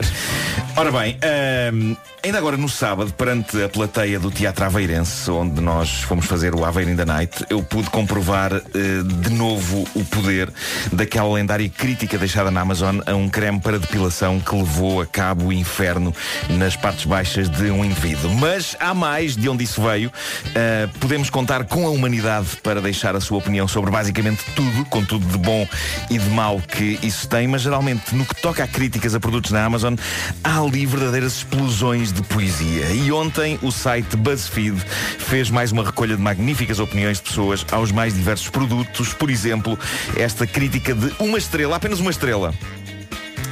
Ora bem, ahm, ainda agora no sábado, perante a plateia do Teatro Aveirense, onde nós fomos fazer o Aveiro in the Night, eu pude comprovar eh, de novo o poder daquela lendária crítica deixada na Amazon a um creme para depilação que levou a cabo o inferno nas partes baixas de um indivíduo. Mas há mais de onde isso veio. Ah, podemos contar com a humanidade para deixar a sua opinião sobre basicamente tudo, com tudo de bom e de mau que isso tem, mas geralmente no que toca a críticas a produtos na Amazon, há ali verdadeiras explosões de poesia. E ontem o site BuzzFeed fez mais uma recolha de magníficas opiniões de pessoas aos mais diversos produtos. Por exemplo, esta crítica de uma estrela, apenas uma estrela,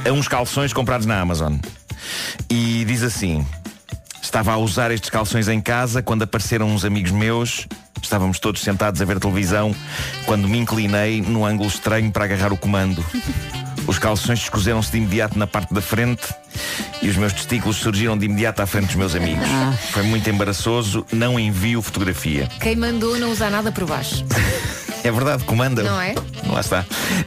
a uns calções comprados na Amazon. E diz assim: Estava a usar estes calções em casa quando apareceram uns amigos meus. Estávamos todos sentados a ver televisão quando me inclinei num ângulo estranho para agarrar o comando. Os calções escoseram-se de imediato na parte da frente e os meus testículos surgiram de imediato à frente dos meus amigos. Foi muito embaraçoso, não envio fotografia. Quem mandou não usar nada por baixo. É verdade, comanda. Não é? Lá está.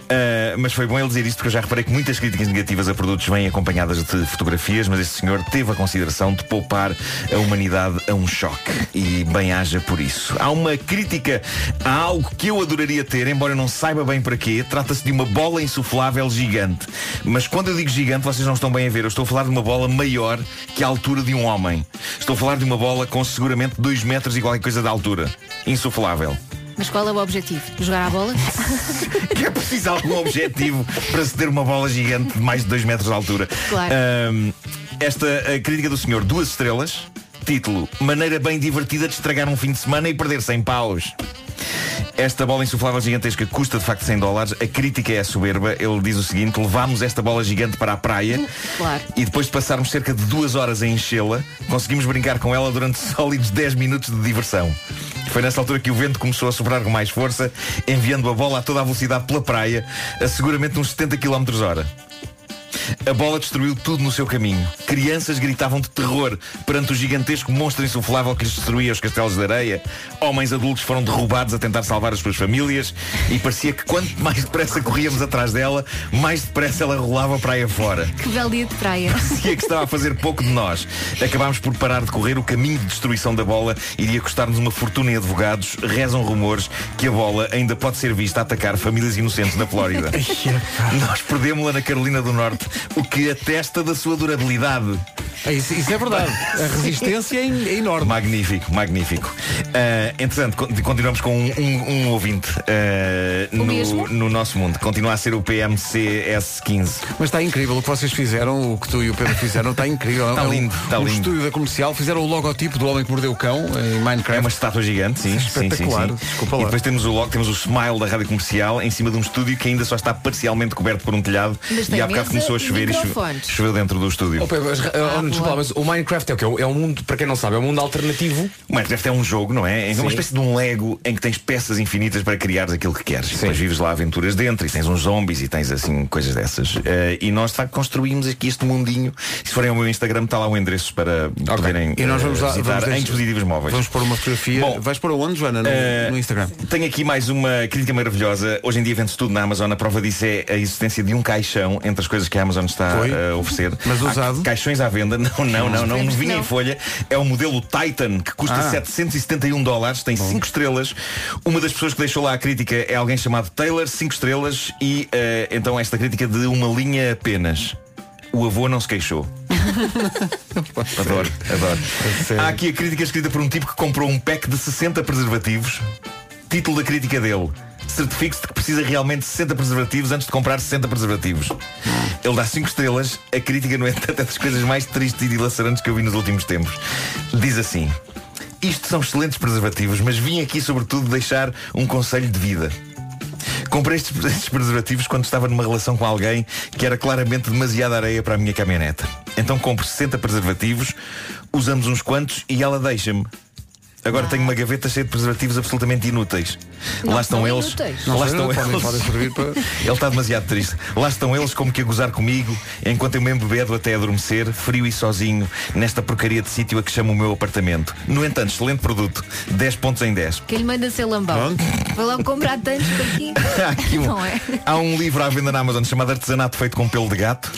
Ah, mas foi bom ele dizer isto porque eu já reparei que muitas críticas negativas a produtos vêm acompanhadas de fotografias, mas este senhor teve a consideração de poupar a humanidade a um choque. E bem haja por isso. Há uma crítica a algo que eu adoraria ter, embora eu não saiba bem para quê. Trata-se de uma bola insuflável gigante. Mas quando eu digo gigante, vocês não estão bem a ver. Eu estou a falar de uma bola maior que a altura de um homem. Estou a falar de uma bola com seguramente 2 metros e qualquer coisa de altura. Insuflável. Mas qual é o objetivo? Jogar à bola? que é preciso algum objetivo para se ter uma bola gigante de mais de 2 metros de altura. Claro. Ahm, esta crítica do senhor, duas estrelas. Título, maneira bem divertida de estragar um fim de semana e perder 100 paus. Esta bola insuflável gigantesca custa de facto 100 dólares. A crítica é soberba. Ele diz o seguinte: levámos esta bola gigante para a praia Claro. e depois de passarmos cerca de duas horas a enchê-la, conseguimos brincar com ela durante sólidos 10 minutos de diversão. Foi nessa altura que o vento começou a soprar com mais força, enviando a bola a toda a velocidade pela praia, a seguramente uns 70 km hora. A bola destruiu tudo no seu caminho. Crianças gritavam de terror perante o gigantesco monstro insuflável que lhes destruía os castelos de areia. Homens adultos foram derrubados a tentar salvar as suas famílias e parecia que quanto mais depressa corríamos atrás dela, mais depressa ela rolava praia fora. Que belo dia de praia. Parecia que estava a fazer pouco de nós. Acabámos por parar de correr. O caminho de destruição da bola iria custar-nos uma fortuna em advogados. Rezam rumores que a bola ainda pode ser vista a atacar famílias inocentes na Flórida. Nós perdemos-la na Carolina do Norte, o que atesta da sua durabilidade. Isso, isso é verdade. A resistência é, é enorme. Magnífico, magnífico. Ah, entretanto, con- continuamos com um, um- um ouvinte mesmo? no, no nosso mundo. Continua a ser o PMCS15. Mas está incrível o que vocês fizeram, o que tu e o Pedro fizeram, está incrível. Está É um- lindo, está um lindo. estúdio da comercial, fizeram o logotipo do homem que mordeu o cão em Minecraft. É uma estátua gigante, sim. sim, sim, Espetacular. sim. Desculpa E lá. depois temos o logo, temos o smile da rádio comercial em cima de um estúdio que ainda só está parcialmente coberto por um telhado Mas e há bocado mesa começou a e chover e choveu dentro do estúdio. Oh, Pedro, mas, ah, oh, desculpa, mas o Minecraft é o quê? É um mundo, para quem não sabe, é um mundo alternativo. O Minecraft é um jogo, não é? É Sim. uma espécie de um Lego em que tens peças infinitas para criares aquilo que queres. Depois vives lá aventuras dentro e tens uns zombies e tens assim coisas dessas. Eh, e nós de facto construímos aqui este mundinho. Se forem ao meu Instagram está lá o endereço para poderem E nós eh, vamos lá visitar vamos em dispositivos móveis. Vamos pôr uma fotografia. Bom, Vais pôr aonde, Joana? No, Eh, no Instagram. Tenho aqui mais uma crítica maravilhosa. Hoje em dia vende-se tudo na Amazon. A prova disso é a existência de um caixão entre as coisas que a Amazon está Foi? a oferecer. Mas Há usado? Caixões à venda. Não, não, não, não. Vinha em folha. É o modelo Titan, que custa Ah. 771 dólares. Tem 5 estrelas. Uma das pessoas que deixou lá a crítica é alguém chamado Taylor, 5 estrelas. E eh, então esta crítica de uma linha apenas. O avô não se queixou. Adoro, adoro. Há aqui a crítica escrita por um tipo que comprou um pack de 60 preservativos. Título da crítica dele. Certifique-se de que precisa realmente de 60 preservativos antes de comprar 60 preservativos. Ele dá 5 estrelas. A crítica, no entanto, é das coisas mais tristes e dilacerantes que eu vi nos últimos tempos. Diz assim. Isto são excelentes preservativos, mas vim aqui sobretudo deixar um conselho de vida. Comprei estes, estes preservativos quando estava numa relação com alguém que era claramente demasiada areia para a minha caminhoneta. Então compro 60 preservativos, usamos uns quantos e ela deixa-me. Agora tenho uma gaveta cheia de preservativos absolutamente inúteis. Não Lá estão eles. inúteis. Não Lá sei, estão não, eles. podem servir para- Ele está demasiado triste. Lá estão eles como que a gozar comigo, enquanto eu me embebedo até adormecer, frio e sozinho, nesta porcaria de sítio a que chamo o meu apartamento. No entanto, excelente produto. 10 pontos em 10. Quem lhe manda ser lambão? Vai logo comprar tantos aqui. Há aqui um- Não é? Há um livro à venda na Amazon chamado Artesanato Feito com Pelo de Gato.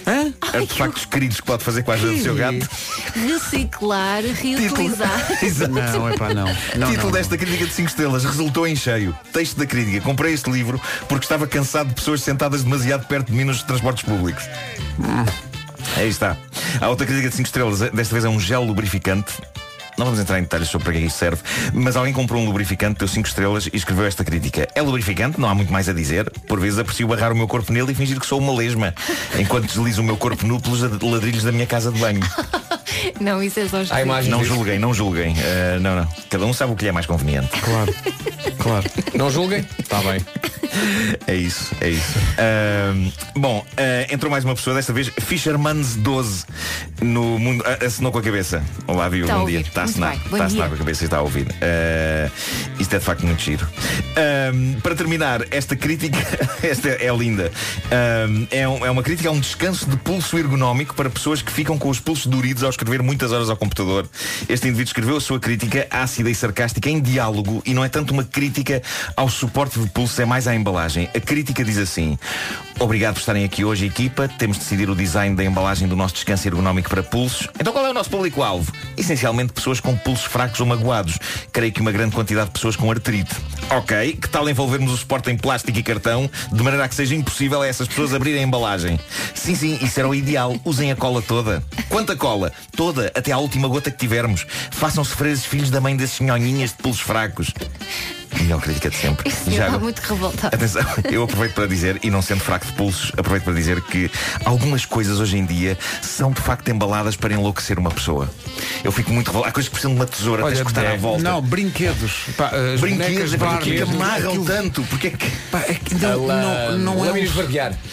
Artefactos queridos que pode fazer com a ajuda do seu gato. Reciclar, reutilizar. Exato. Não, é pá, não. não Título não, desta crítica de 5 estrelas resultou em cheio. Texto da crítica. Comprei este livro porque estava cansado de pessoas sentadas demasiado perto de mim nos transportes públicos. Aí está. A outra crítica de 5 estrelas, desta vez é um gel lubrificante. Não vamos entrar em detalhes sobre para que isto serve, mas alguém comprou um lubrificante, deu 5 estrelas e escreveu esta crítica. É lubrificante, não há muito mais a dizer. Por vezes aprecio barrar o meu corpo nele e fingir que sou uma lesma, enquanto deslizo o meu corpo nu pelos ladrilhos da minha casa de banho. Não, isso é só Há imagens Não disso. julguem, não julguem. Uh, não, não. Cada um sabe o que lhe é mais conveniente. Claro, claro. Não julguem? Está bem. É isso, é isso. Ahm, bom, ah, entrou mais uma pessoa, desta vez Fisherman's 12 no mundo. ah, assinou com a cabeça. Olá, viu? Está Bom dia. Está a assinar. Está a assinar com a cabeça e está a ouvir. Ah, isto é de facto muito giro. Ahm, para terminar, esta crítica, esta é linda. É, um- é uma crítica a um descanso de pulso ergonómico para pessoas que ficam com os pulsos doridos ao escrever muitas horas ao computador. Este indivíduo escreveu a sua crítica ácida e sarcástica em diálogo e não é tanto uma crítica ao suporte de pulso, é mais à embalagem. A crítica diz assim: Obrigado por estarem aqui hoje, equipa. Temos de decidir o design da embalagem do nosso descanso ergonómico para pulsos. Então qual é o nosso público-alvo? Essencialmente pessoas com pulsos fracos ou magoados. Creio que uma grande quantidade de pessoas com artrite. Ok, que tal envolvermos o suporte em plástico e cartão, de maneira a que seja impossível a essas pessoas abrirem a embalagem? Sim, sim, isso era o ideal. Usem a cola toda. Quanta cola? Toda, até à última gota que tivermos. Façam sofrer filhos da mãe desses nhonhinhas de pulsos fracos. Melhor crítica de sempre. Esse senhor Já está muito revoltado. Atenção, eu aproveito para dizer, e não sendo fraco de pulsos, aproveito para dizer que algumas coisas hoje em dia são de facto embaladas para enlouquecer uma pessoa. Eu fico muito revoltado. Há coisas que precisam de uma tesoura, tens de cortar à volta. Não, brinquedos. Pá, as Brinquedos, é que amarram aquilo- tanto? Porque é que. Pá, é que não, não, não é um...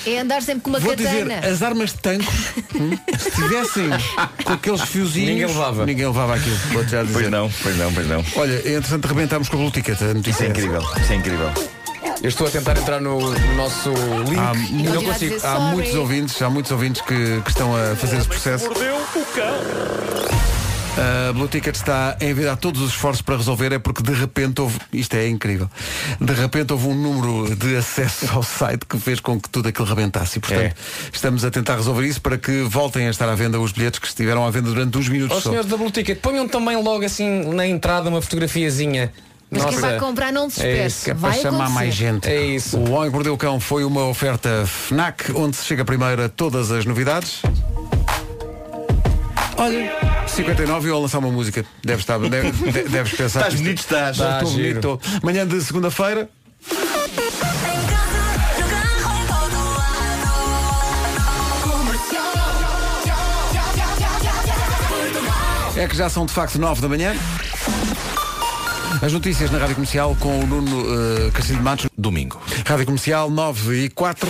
É andar sempre com uma Vou katana. dizer, as armas de tanques, hum, se tivessem com aqueles fiozinhos. Ninguém levava. Ninguém levava aquilo. Vou já dizer. Pois não, pois não, pois não. Olha, entretanto, rebentámos com a Blue Ticket. A notícia Isso é essa. incrível, isso é incrível. Eu estou a tentar entrar no, no nosso link Há, e mu- não consigo. há muitos ouvintes, há muitos ouvintes que, que estão a fazer esse processo. A Blue Ticket está a enviar todos os esforços para resolver, é porque de repente houve, isto é incrível, de repente houve um número de acesso ao site que fez com que tudo aquilo rebentasse. E portanto, estamos a tentar resolver isso para que voltem a estar à venda os bilhetes que estiveram à venda durante uns minutos Ó só. senhor da Blue Ticket, ponham também logo assim na entrada uma fotografiazinha. Mas quem Nossa. vai comprar não se É isso, Que é para vai chamar acontecer. mais gente. É isso. O Homem que Mordeu o Cão foi uma oferta FNAC, onde se chega primeiro a todas as novidades. Olha, 59 e eu a lançar uma música. Deves, estar, deve- de- deves pensar. Estás bonito, estás. Estou Estás bonito, estou. Manhã de segunda-feira. É que já são de facto 9 da manhã. As notícias na Rádio Comercial com o Nuno uh, Castilho de Matos. Domingo. Rádio Comercial 9 e 4.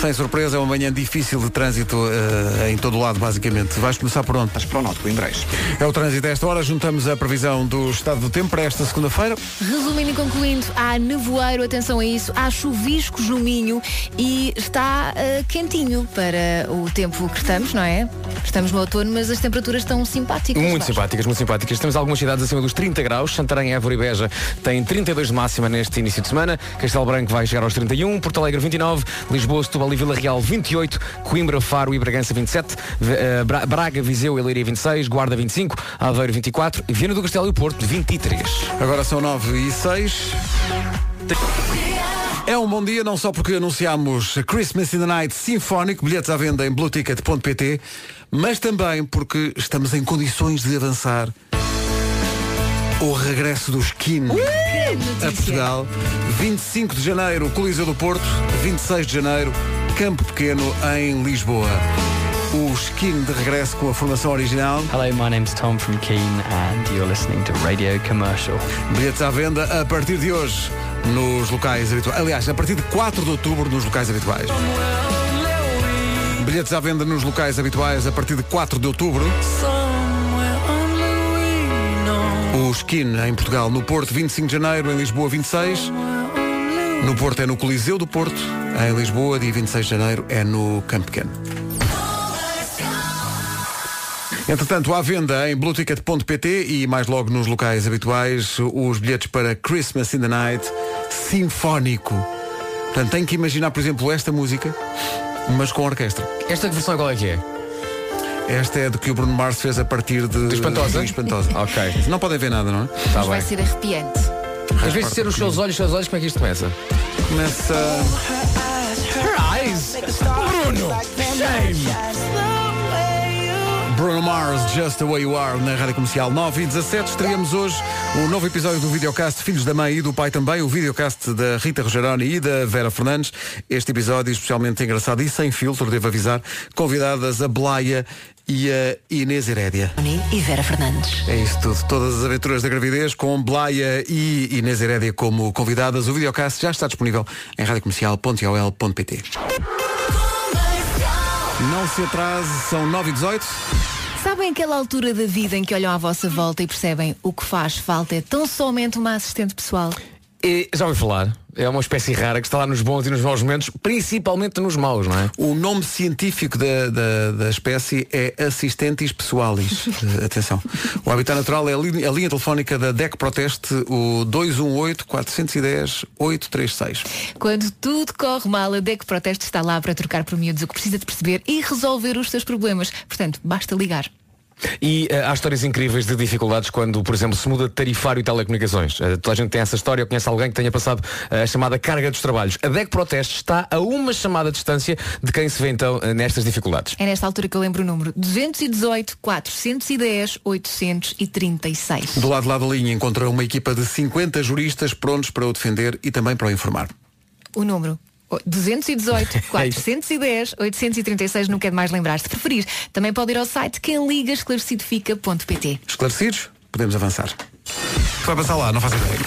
Sem surpresa, é uma manhã difícil de trânsito eh, em todo o lado, basicamente. Vais começar por onde? Mas para o Norte, Coimbrões. É o trânsito a esta hora. Juntamos a previsão do estado do tempo para esta segunda-feira. Resumindo e concluindo, há nevoeiro, atenção a isso, há chuviscos no Minho e está ah, quentinho para o tempo que estamos, não é? Estamos no outono, mas as temperaturas estão simpáticas. Muito Vasco. simpáticas, muito simpáticas. Temos algumas cidades acima dos 30 graus. Santarém, Évora e Beja têm 32 de máxima neste início de semana. Castelo Branco vai chegar aos 31, Porto Alegre 29, Lisboa, Setúbal e Vila Real 28, Coimbra, Faro e Bragança 27, V- eh, Bra- Braga, Viseu e Leiria 26, Guarda 25, Aveiro 24 e Viana do Castelo e o Porto 23. Agora são 9 e 6. É um bom dia, não só porque anunciámos Christmas in the Night Sinfónico, bilhetes à venda em blueticket.pt, mas também porque estamos em condições de avançar o regresso do Skin a Portugal. 25 de janeiro, Coliseu do Porto. 26 de janeiro, Campo Pequeno, em Lisboa. O Skin de regresso com a formação original. Hello, my name's Tom from Keen and you're listening to Radio Commercial. Bilhetes à venda a partir de hoje nos locais habituais. Aliás, a partir de 4 de outubro nos locais habituais. Bilhetes à venda nos locais habituais a partir de 4 de outubro. O Skin em Portugal, no Porto 25 de janeiro, em Lisboa 26. No Porto é no Coliseu do Porto, em Lisboa, dia 26 de janeiro, é no Campo Pequeno. Entretanto, à venda em blueticket.pt e mais logo nos locais habituais os bilhetes para Christmas in the Night Sinfónico. Portanto, tem que imaginar, por exemplo, esta música, mas com orquestra. Esta versão qual é que é? Esta é do que o Bruno Mars fez a partir de... Do Espantosa? do Espantosa. Ok. Não podem ver nada, não é? Está Mas vai ser arrepiante. Às vezes ser os seus olhos, os seus olhos, como é que isto começa? Começa... Bruno! Shame! Bruno Mars, Just the Way You Are, na Rádio Comercial 9 e 17. Estreamos hoje o novo episódio do videocast Filhos da Mãe e do Pai também, o videocast da Rita Rogeroni e da Vera Fernandes. Este episódio especialmente engraçado e sem filtro, devo avisar, convidadas a Blaia e a Inês Herédia. E Vera Fernandes. É isso tudo. Todas as aventuras da gravidez com Blaia e Inês Herédia como convidadas. O videocast já está disponível em radiocomercial.ol.pt. Não se atrase, são 9 e 18. Sabem aquela altura da vida em que olham à vossa volta e percebem o que faz falta é tão somente uma assistente pessoal? E, já ouvi falar. É uma espécie rara que está lá nos bons e nos maus momentos, principalmente nos maus, não é? O nome científico da, da, da espécie é Assistentis Pessoalis. Atenção. O habitat natural é a linha, a linha telefónica da DEC Proteste, o 218-410-836. Quando tudo corre mal, a DEC Proteste está lá para trocar por miúdos o que precisa de perceber e resolver os seus problemas. Portanto, basta ligar. E eh, há histórias incríveis de dificuldades quando, por exemplo, se muda de tarifário e telecomunicações. Eh, toda a gente tem essa história, ou conhece alguém que tenha passado eh, a chamada carga dos trabalhos. A DEC Proteste está a uma chamada distância de quem se vê então nestas dificuldades. É nesta altura que eu lembro o número 218 410 836. Do lado de lá da linha encontra uma equipa de 50 juristas prontos para o defender e também para o informar. O número 218 410 836 não quer mais lembrar. Se preferir, também pode ir ao site quemligasclarecidofica.pt Esclarecidos? Podemos avançar. Vai passar lá? Não faço ideia.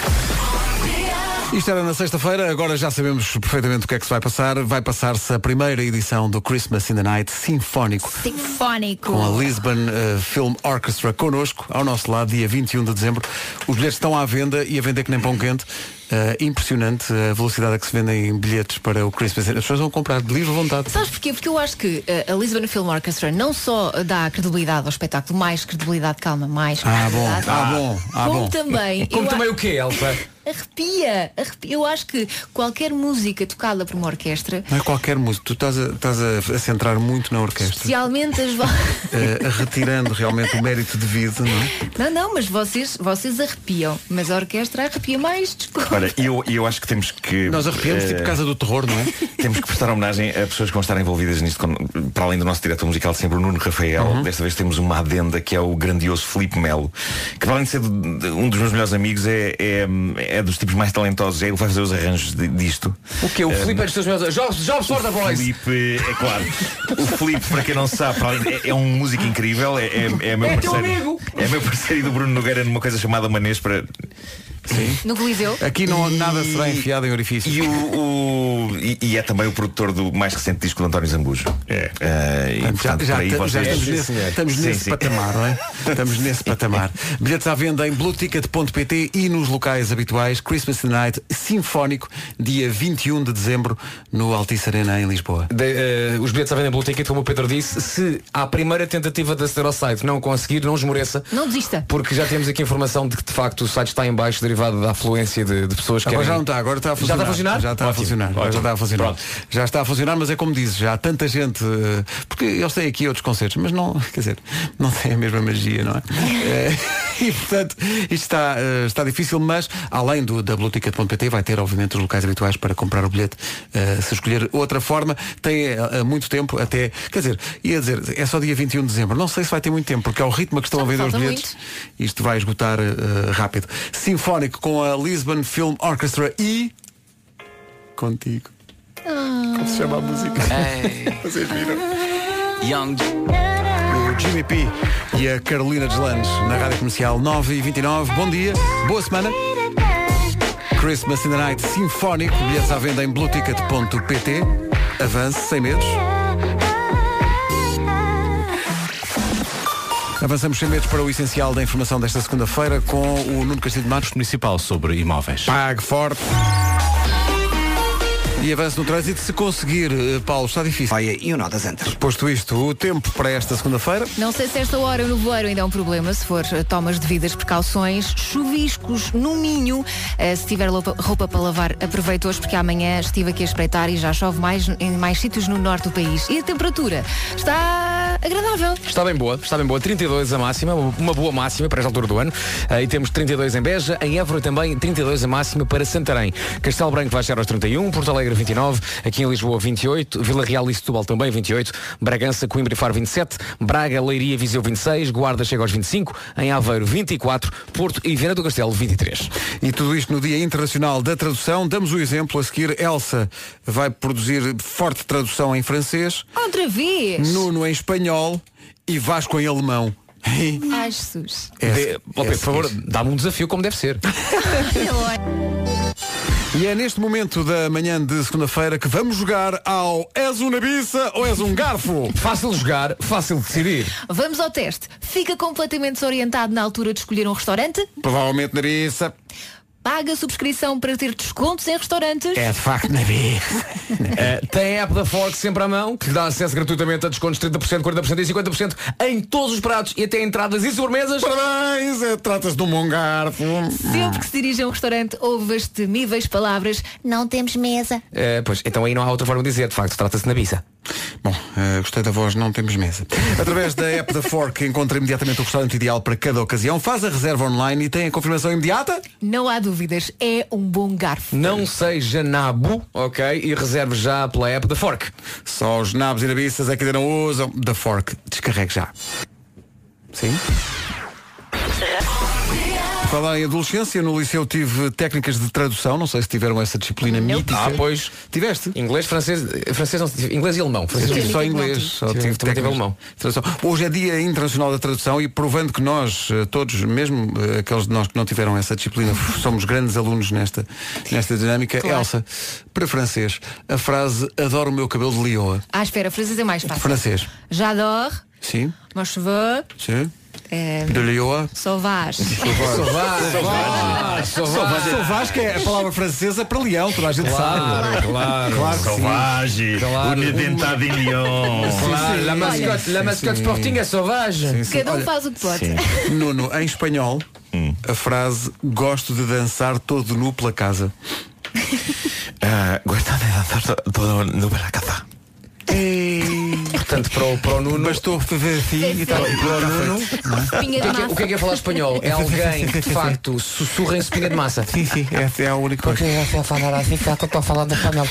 Isto era na sexta-feira, agora já sabemos perfeitamente o que é que se vai passar. Vai passar-se a primeira edição do Christmas in the Night Sinfónico. Sinfónico. Com a Lisbon eh, Film Orchestra connosco, ao nosso lado, dia 21 de dezembro. Os bilhetes estão à venda e a vender que nem pão quente. Eh, impressionante a velocidade a que se vendem bilhetes para o Christmas. As pessoas vão comprar de livre vontade. Sabes porquê? Porque eu acho que eh, a Lisbon Film Orchestra não só dá credibilidade ao espetáculo, mais credibilidade, calma, mais Ah, bom, ah, bom, ah, como bom. também, Como também o quê, Elsa? arrepia, arrepia. Eu acho que qualquer música tocada por uma orquestra, Não é qualquer música. Tu estás a, estás a, a centrar muito na orquestra. especialmente as vo- Eh, retirando realmente o mérito devido, não é? Não, não, mas vocês, vocês arrepiam, mas a orquestra arrepia mais, desculpa. Ora, eu, eu acho que temos que. Nós arrepiamos eh, tipo casa do terror, não é? Temos que prestar homenagem a pessoas que vão estar envolvidas nisto, com- para além do nosso diretor musical de sempre, o Nuno Rafael. Uhum. Desta vez temos uma adenda que é o grandioso Filipe Melo, que para além de ser um dos meus melhores amigos, é, é, é dos tipos mais talentosos. É ele que vai fazer os arranjos de- disto. O que? O Eh, Filipe é dos teus melhores. Jobs, Jobs for the Boys. Filipe, é claro. O Filipe, para quem não sabe, é, é um músico incrível, é, é, é meu É teu parceiro. amigo. É meu parceiro e do Bruno Nogueira numa coisa chamada Manês para. Sim. No Coliseu. Aqui não nada será enfiado em orifícios. E, o, o- e, e é também o produtor do mais recente disco do António Zambujo. É. e, Portanto, já, já, vocês- já estamos nesse, estamos Sim, nesse sim. patamar, não é? Estamos nesse patamar. Bilhetes à venda em blueticket.pt e nos locais habituais. Christmas Night Sinfónico, dia 21 de dezembro, no Altice Arena, em Lisboa. De- eh, os bilhetes à venda em Blue Ticket, como o Pedro disse, se à primeira tentativa de aceder ao site não conseguir, não esmoreça. Não desista. Porque já temos aqui a informação de que de facto o site está em baixo derivado da afluência de, de pessoas que Agora querem- já não está, agora está a funcionar. Já está a funcionar? Já está a Ótimo, funcionar. Agora já ótimo. está a funcionar. Pronto. Já está a funcionar, mas é como dizes, já há tanta gente. eh, Porque eles têm aqui outros concertos, mas não, quer dizer, não tem a mesma magia, não é? Eh, e portanto, isto está, eh, está difícil, mas além do da blueticket.pt vai ter, obviamente, os locais habituais para comprar o bilhete. Se escolher outra forma, tem muito tempo até. Quer dizer, ia dizer, é só dia 21 de dezembro. Não sei se vai ter muito tempo, porque ao ritmo a que estão a vender os bilhetes, isto vai esgotar eh, rápido. Com a Lisbon Film Orchestra e. Contigo. Como se chama a música? Vocês viram? Young. O Jimmy P e a Carolina Deslandes na Rádio Comercial 9 e 29. Bom dia, boa semana. Christmas in the Night Sinfónico, bilhetes à venda em blueticket.pt. Avance sem medos. Avançamos sem medos para o essencial da informação desta segunda-feira com o Nuno Castilho de Matos. Municipal sobre imóveis. Pague forte. E avanço no trânsito. Se conseguir, eh, Paulo, está difícil. e o nó das antas. Posto isto, o tempo para esta segunda-feira. Não sei se esta hora no voeiro ainda é um problema, se for eh, tomas devidas precauções, chuviscos no Minho, Eh, se tiver roupa, roupa para lavar, aproveite hoje porque amanhã estive aqui a espreitar e já chove mais em mais sítios no norte do país. E a temperatura está agradável. Está bem boa, está bem boa. 32 a máxima, uma boa máxima para esta altura do ano. Eh, e temos 32 em Beja, em Évora também 32 a máxima para Santarém. Castelo Branco vai chegar aos 31, Porto Alegre Aveiro 29, aqui em Lisboa 28, Vila Real e Setúbal também 28, Bragança, Coimbra e Faro 27, Braga, Leiria, Viseu 26, Guarda chega aos 25, em Aveiro 24, Porto e Viana do Castelo 23. E tudo isto no Dia Internacional da Tradução. Damos o exemplo a seguir. Elsa vai produzir forte tradução em francês, Outra vez. Nuno em espanhol e Vasco em alemão. Ai, Jesus. Dê- ó, Pedro, por favor, dá-me um desafio como deve ser. E é neste momento da manhã de segunda-feira que vamos jogar ao És uma biça ou és um garfo? Fácil de jogar, fácil de decidir. Vamos ao teste. Fica completamente desorientado na altura de escolher um restaurante? Provavelmente na biça. Paga subscrição para ter descontos em restaurantes? É de facto na biça. Uh, tem a app da Fork sempre à mão, que lhe dá acesso gratuitamente a descontos de 30%, 40% e 50% em todos os pratos e até entradas e sobremesas. Parabéns, é, trata-se de um bom garfo. Sempre que se dirige a um restaurante, ouve as temíveis palavras Não temos mesa. Uh, pois, então aí não há outra forma de dizer, de facto, trata-se na bisa. Bom, eh, gostei da voz, não temos mesa. Através da app da Fork encontra imediatamente o restaurante ideal para cada ocasião, faz a reserva online e tem a confirmação imediata? Não há dúvidas, é um bom garfo. Não seja nabo, ok? E reserve já pela app da Fork. Só os nabos e nabiças é que ainda não usam. Da Fork, descarregue já. Sim? Falar em adolescência, no liceu tive técnicas de tradução, não sei se tiveram essa disciplina mítica. Ah, pois. Tiveste? Inglês, francês, francês não, tive- inglês e alemão. Eu Francês tive não só tive. inglês, só Tive- tive tive técnicas alemão. tradução. Hoje é Dia Internacional da Tradução e provando que nós, eh, todos, mesmo eh, aqueles de nós que não tiveram essa disciplina, somos grandes alunos nesta, nesta dinâmica. Claro. Elsa, para francês, a frase adoro o meu cabelo de lioa. Ah, espera, francês é mais fácil. Francês. J'adore, Sim, meus cheveux, sim. É, De lioa. sauvage. Sauvage, sauvage, que é a palavra francesa para leão, toda a gente Claro, sabe. claro. Claro. Sauvage, Claro. o dentado em Lyon. Claro, la mascotte, la mascotte sporting é sauvage. Sim, sim. Cada um faz o que pode. Nuno, em espanhol, a frase gosto de dançar todo nu pela casa. Ah, Guarda de danzar to- todo no pela caza. Portanto, para o, para o Nuno. Bastou fazer assim e tal. E para o Nuno. O que, é o que é que é falar espanhol? É alguém que de facto sussurra em espinha de massa. Sim, sim, essa é a única coisa. a falar assim, que eu estou a falar de espanhol.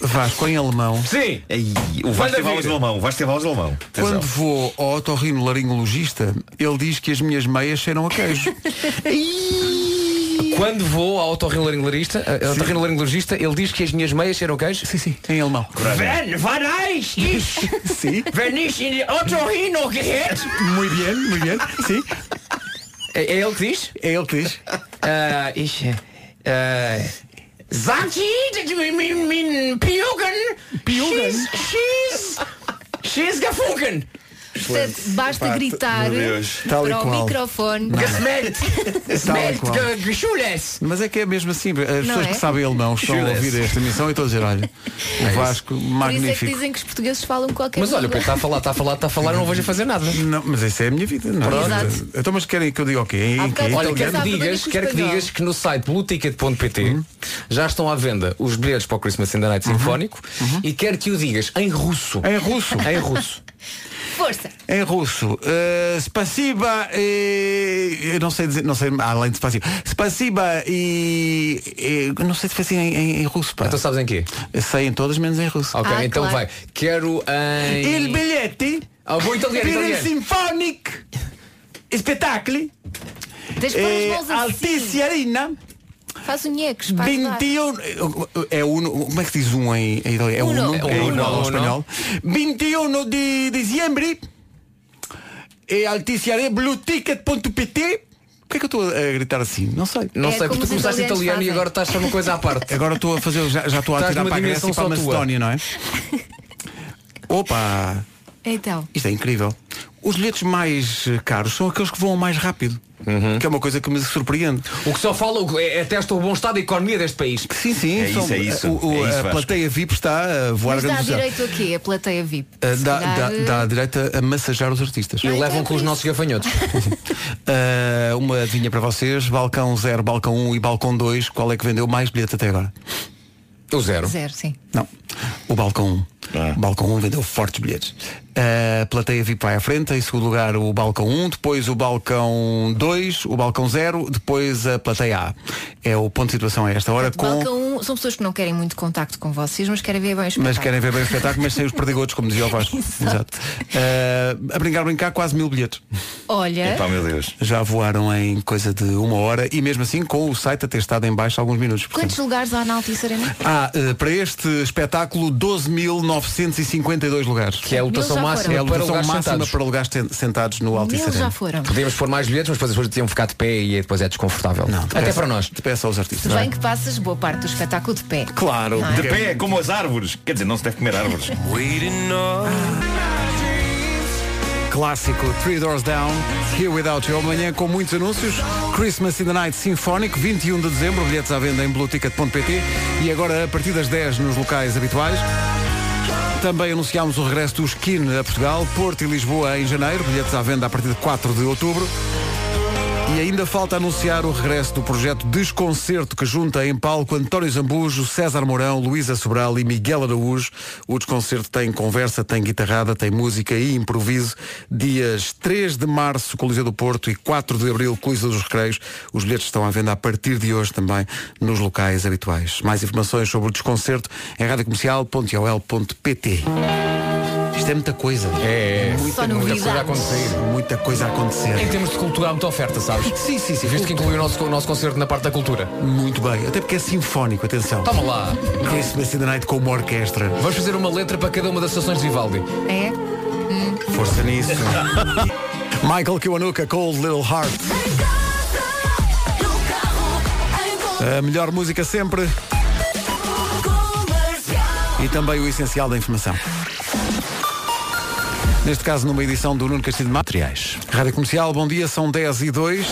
Vasco, em alemão. Sim! Ai, o Vasco vir. de alemão, o Vasco teve aulas de alemão. Quando vou ao otorrino laringologista, ele diz que as minhas meias cheiram a queijo. Quando vou ao otorrinolaringologista, ao otorrinolaringologista, ele diz que as minhas meias cheiram queijo? Sim, sim, em alemão. Wenn, wann ich, Sim. wenn ich in die Otorrino geht. Muito bem, muito bem. Sim, É, é ele que diz? é ele que diz. Uh, ich, uh, sagt sie, min, min Piugen, Piugen? she's, she's, she's gefunken. Portanto, basta gritar. Tal e para o qual. microfone. Qual. geschules. Mas é que é mesmo assim, as pessoas é? que sabem alemão estão a Jura-se. ouvir esta emissão e estão a dizer, olha, o Vasco, Por isso é que magnífico. dizem que os portugueses falam qualquer Mas olha, o. Pedro está a falar, está a falar, está a falar, eu não vejo a fazer nada. Não, mas essa é a minha vida, não é? Exato. Então, mas querem que eu diga o quê? Em, Há em quê? bocado- Olha, Então, quero que sabe digas, quero que espanhol. digas que no site blueticket.pt já estão à venda os bilhetes para o Christmas in the Night Sinfónico e quero que o digas em russo. Em russo. Em russo. Força! Em russo. Uh, spasiba e. Eu não sei dizer, não sei, além de spasiba. Spasiba e. e não sei se foi assim em, em, em russo, pá. Então sabes em quê? Sei em todas menos em russo. Ok, Ah, então claro. vai. Quero em. Il biglietti Ah, vou italiano. Symphonic Spettacoli Tens pôr eh, as mãos assim. Altice Arena Faz para ajudar. 21 é uno, como é que se diz um em, em italiano? É Uno. uno, É é uno, uno, uno. em espanhol 21 de dezembro e Arena blueticket.pt Porquê é que eu estou a gritar assim? Não sei. Não É sei, como porque tu os começaste italianos italiano e fazem. agora estás a uma coisa à parte. Agora estou a fazer, já, já estou a Estás tirar numa para a dimensão Grécia e para a só tua. Macedónia, não é? Opa! Então, Isto é incrível. Os bilhetes mais eh, caros são aqueles que voam mais rápido. Que é uma coisa que me surpreende. O que só fala é, é testa o bom estado da economia deste país. Sim, sim. É são- isso, é isso. o- o- É isso, a Vasco. plateia VIP está a voar mas a dá direito a quê? A plateia VIP? Uh, Se dá, calhar, dá, eh, dá direito a, a massajar os artistas. E Ah, então levam é com os isso. nossos gafanhotos. Uh, uma adivinha para vocês, balcão 0, balcão 1 um e balcão 2, qual é que vendeu mais bilhete até agora? O zero. Zero, sim. Não, o balcão 1. Um. O balcão 1 vendeu fortes bilhetes. A plateia VIP vai à frente, em segundo lugar o balcão 1, depois o balcão 2, o balcão 0, depois a plateia A. É o ponto de situação a esta hora com. Balcão 1 são pessoas que não querem muito contacto com vocês, mas querem ver bem o espetáculo. Mas querem ver bem o espetáculo, mas sem os perdigotos, como dizia o Vasco. Exato. Eh, a brincar, brincar, quase mil bilhetes. Olha, meu Deus. Já voaram em coisa de uma hora e mesmo assim com o site a ter estado em baixo alguns minutos. quantos lugares há na Altice Arena? Ah, eh, para este espetáculo 12.952 lugares. Que é a lotação máxima. É a para lotação lugares máxima sentados. para lugares sentados no Altice Mil já foram. Podíamos pôr mais bilhetes, mas depois as pessoas tinham ficar de pé e depois é desconfortável. Não, Até para nós. Te peço aos artistas. Se bem que passas boa parte do espetáculo de pé. Claro. Não é? De pé, como as árvores. Quer dizer, não se deve comer árvores. Clássico Three Doors Down, Here Without You. Amanhã com muitos anúncios. Christmas in the Night Symphonic, 21 de dezembro, bilhetes à venda em blueticket.pt e agora a partir das 10 nos locais habituais. Também anunciámos o regresso do Skin a Portugal, Porto e Lisboa em janeiro, bilhetes à venda a partir de 4 de outubro. E ainda falta anunciar o regresso do projeto Desconcerto, que junta em palco António Zambujo, César Mourão, Luísa Sobral e Miguel Araújo. O Desconcerto tem conversa, tem guitarrada, tem música e improviso. Dias 3 de março, Coliseu do Porto e 4 de abril, Coliseu dos Recreios. Os bilhetes estão à venda a partir de hoje também nos locais habituais. Mais informações sobre o Desconcerto em radiocomercial.ol.pt Isto é muita coisa. É, é. Só muita novidades. coisa a acontecer. Muita coisa a acontecer. Em termos de cultura há muita oferta, sabes? Sim, sim, sim. Visto que inclui o nosso, o nosso concerto na parte da cultura. Muito bem, até porque é sinfónico, atenção. Toma lá. Christmas in the Night com uma orquestra. Vamos fazer uma letra para cada uma das estações de Vivaldi. É? Força nisso. Michael Kiwanuka, Cold Little Heart. A melhor música sempre. E também o essencial da informação. Neste caso, numa edição do Nuno Castilho de Materiais. Rádio Comercial, bom dia, são 10 e 2.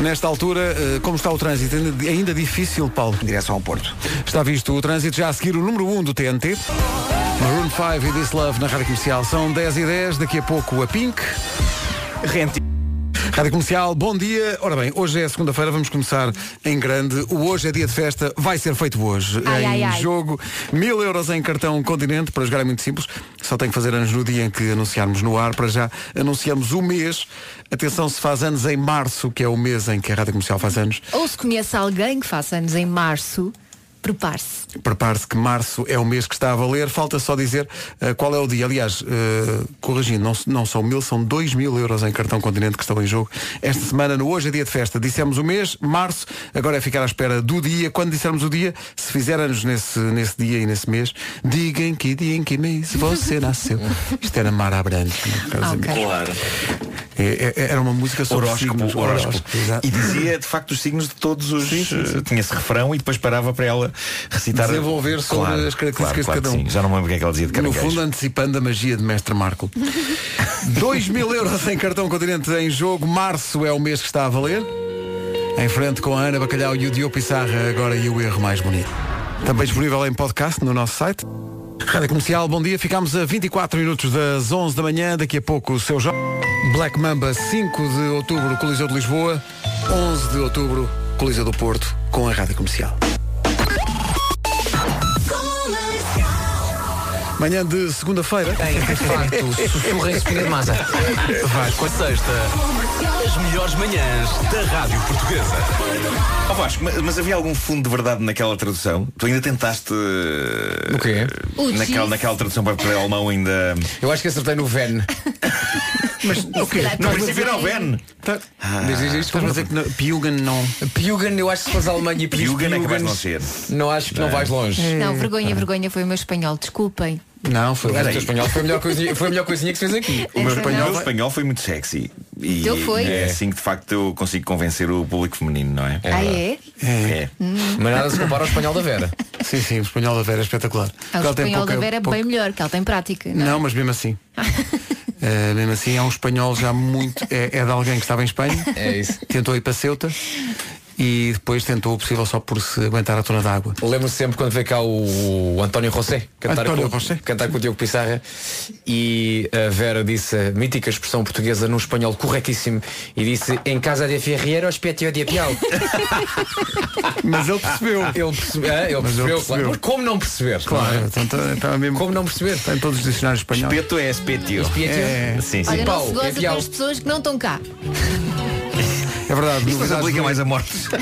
Nesta altura, eh, como está o trânsito? Ainda, ainda difícil, Paulo? Em direção ao Porto. Está visto o trânsito já a seguir o número 1 do TNT. Maroon 5 e This Love na Rádio Comercial. São 10 e 10, daqui a pouco a Pink. Rente. Rádio Comercial, bom dia. Ora bem, hoje é segunda-feira, vamos começar em grande. O hoje é dia de festa, vai ser feito hoje. Ai, em ai, ai. jogo, mil euros em cartão Continente, para jogar é muito simples. Só tem que fazer anos no dia em que anunciarmos no ar. Para já anunciamos o mês. Atenção, se faz anos em março, que é o mês em que a Rádio Comercial faz anos. Ou se conhece alguém que faça anos em março, prepare-se. Prepare-se que março é o mês que está a valer. Falta só dizer eh, qual é o dia. Aliás, eh, corrigindo, não, não são mil, são dois mil euros em cartão continente que estão em jogo. Esta semana, no Hoje é Dia de Festa, dissemos o mês, março, agora é ficar à espera do dia. Quando dissermos o dia, se fizer anos nesse, nesse dia e nesse mês, digam que dia em que mês você nasceu. Isto era Mara Abrantes. caros Ok. amigos. Claro. É- é- era uma música sobre Horóscopo, signos. horóscopo. E dizia de facto os signos de todos os. eh, Tinha esse refrão e depois parava para ela recitar. Desenvolver sobre Claro, as características claro, de claro cada que um. sim. Já não me lembro o que é que ela dizia de No caranguejo. fundo, antecipando a magia de Mestre Marco. 2 mil euros em cartão continente em jogo. Março é o mês que está a valer. Em frente com a Ana Bacalhau e o Diogo Pissarra, agora e o erro mais bonito. Também disponível em podcast no nosso site. Rádio Comercial, bom dia. Ficámos a 24 minutos das 11 da manhã. Daqui a pouco o seu jogo. Black Mamba, 5 de outubro, Coliseu de Lisboa. 11 de outubro, Coliseu do Porto, com a Rádio Comercial. Manhã de segunda-feira. Tem, de facto, sussurra em espinha de massa. Vai, Com a sexta, as melhores manhãs da Rádio Portuguesa. Oh, Vasco, mas, mas havia algum fundo de verdade naquela tradução? Tu ainda tentaste. O quê? O Naquela, naquela tradução para, para alemão ainda. Eu acho que acertei no Ven. Mas o quê? No Mas princípio era o. Diz, diz isto. Estás a dizer que não- Piugan não. Piugan, eu acho que se à Alemanha e Piugan é de Piugans, não ser. Não acho que não vais longe. Não, vergonha, vergonha, foi o meu espanhol, desculpem. Não, foi. O Peraí. espanhol foi a melhor coisinha, foi a melhor coisinha que se fez aqui. O meu Essa espanhol, espanhol foi muito sexy. E Teu foi? é assim que de facto eu consigo convencer o público feminino, não é? ah, é? É. Mas nada se compara ao espanhol da Vera. Sim, sim, o espanhol da Vera é espetacular. Ah, o espanhol pouca- da Vera é pouca- bem melhor, que ela tem prática. Não, Não, mas mesmo assim. Eh, mesmo assim é um espanhol já muito. É, é de alguém que estava em Espanha, É isso. tentou ir para Ceuta e depois tentou o possível só por se aguentar a tona d'água. Lembro sempre quando veio cá o, o António José cantar, António com, José. cantar com o Diogo Pissarra e a Vera disse a mítica expressão portuguesa num espanhol corretíssimo e disse em casa de Ferreira os petio de Piau. Mas ele percebeu. Ele percebeu, é, ele Mas ele percebeu, claro. percebeu. Mas como não perceber? Claro, não é? então tá- tá mesmo. Como não perceber? Está em todos os dicionários espanhóis. Espeto é espetio. Espetio? É. Sim, sim. Olha, não Paulo, se goza é com as pessoas que não estão cá. É verdade. Isto não se aplica do- mais a mortes.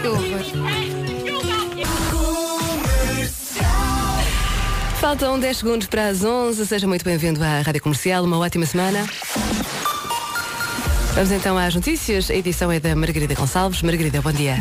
Que horror. Faltam 10 segundos para as 11. Seja muito bem-vindo à Rádio Comercial. Uma ótima semana. Vamos então às notícias. A edição é da Margarida Gonçalves. Margarida, bom dia.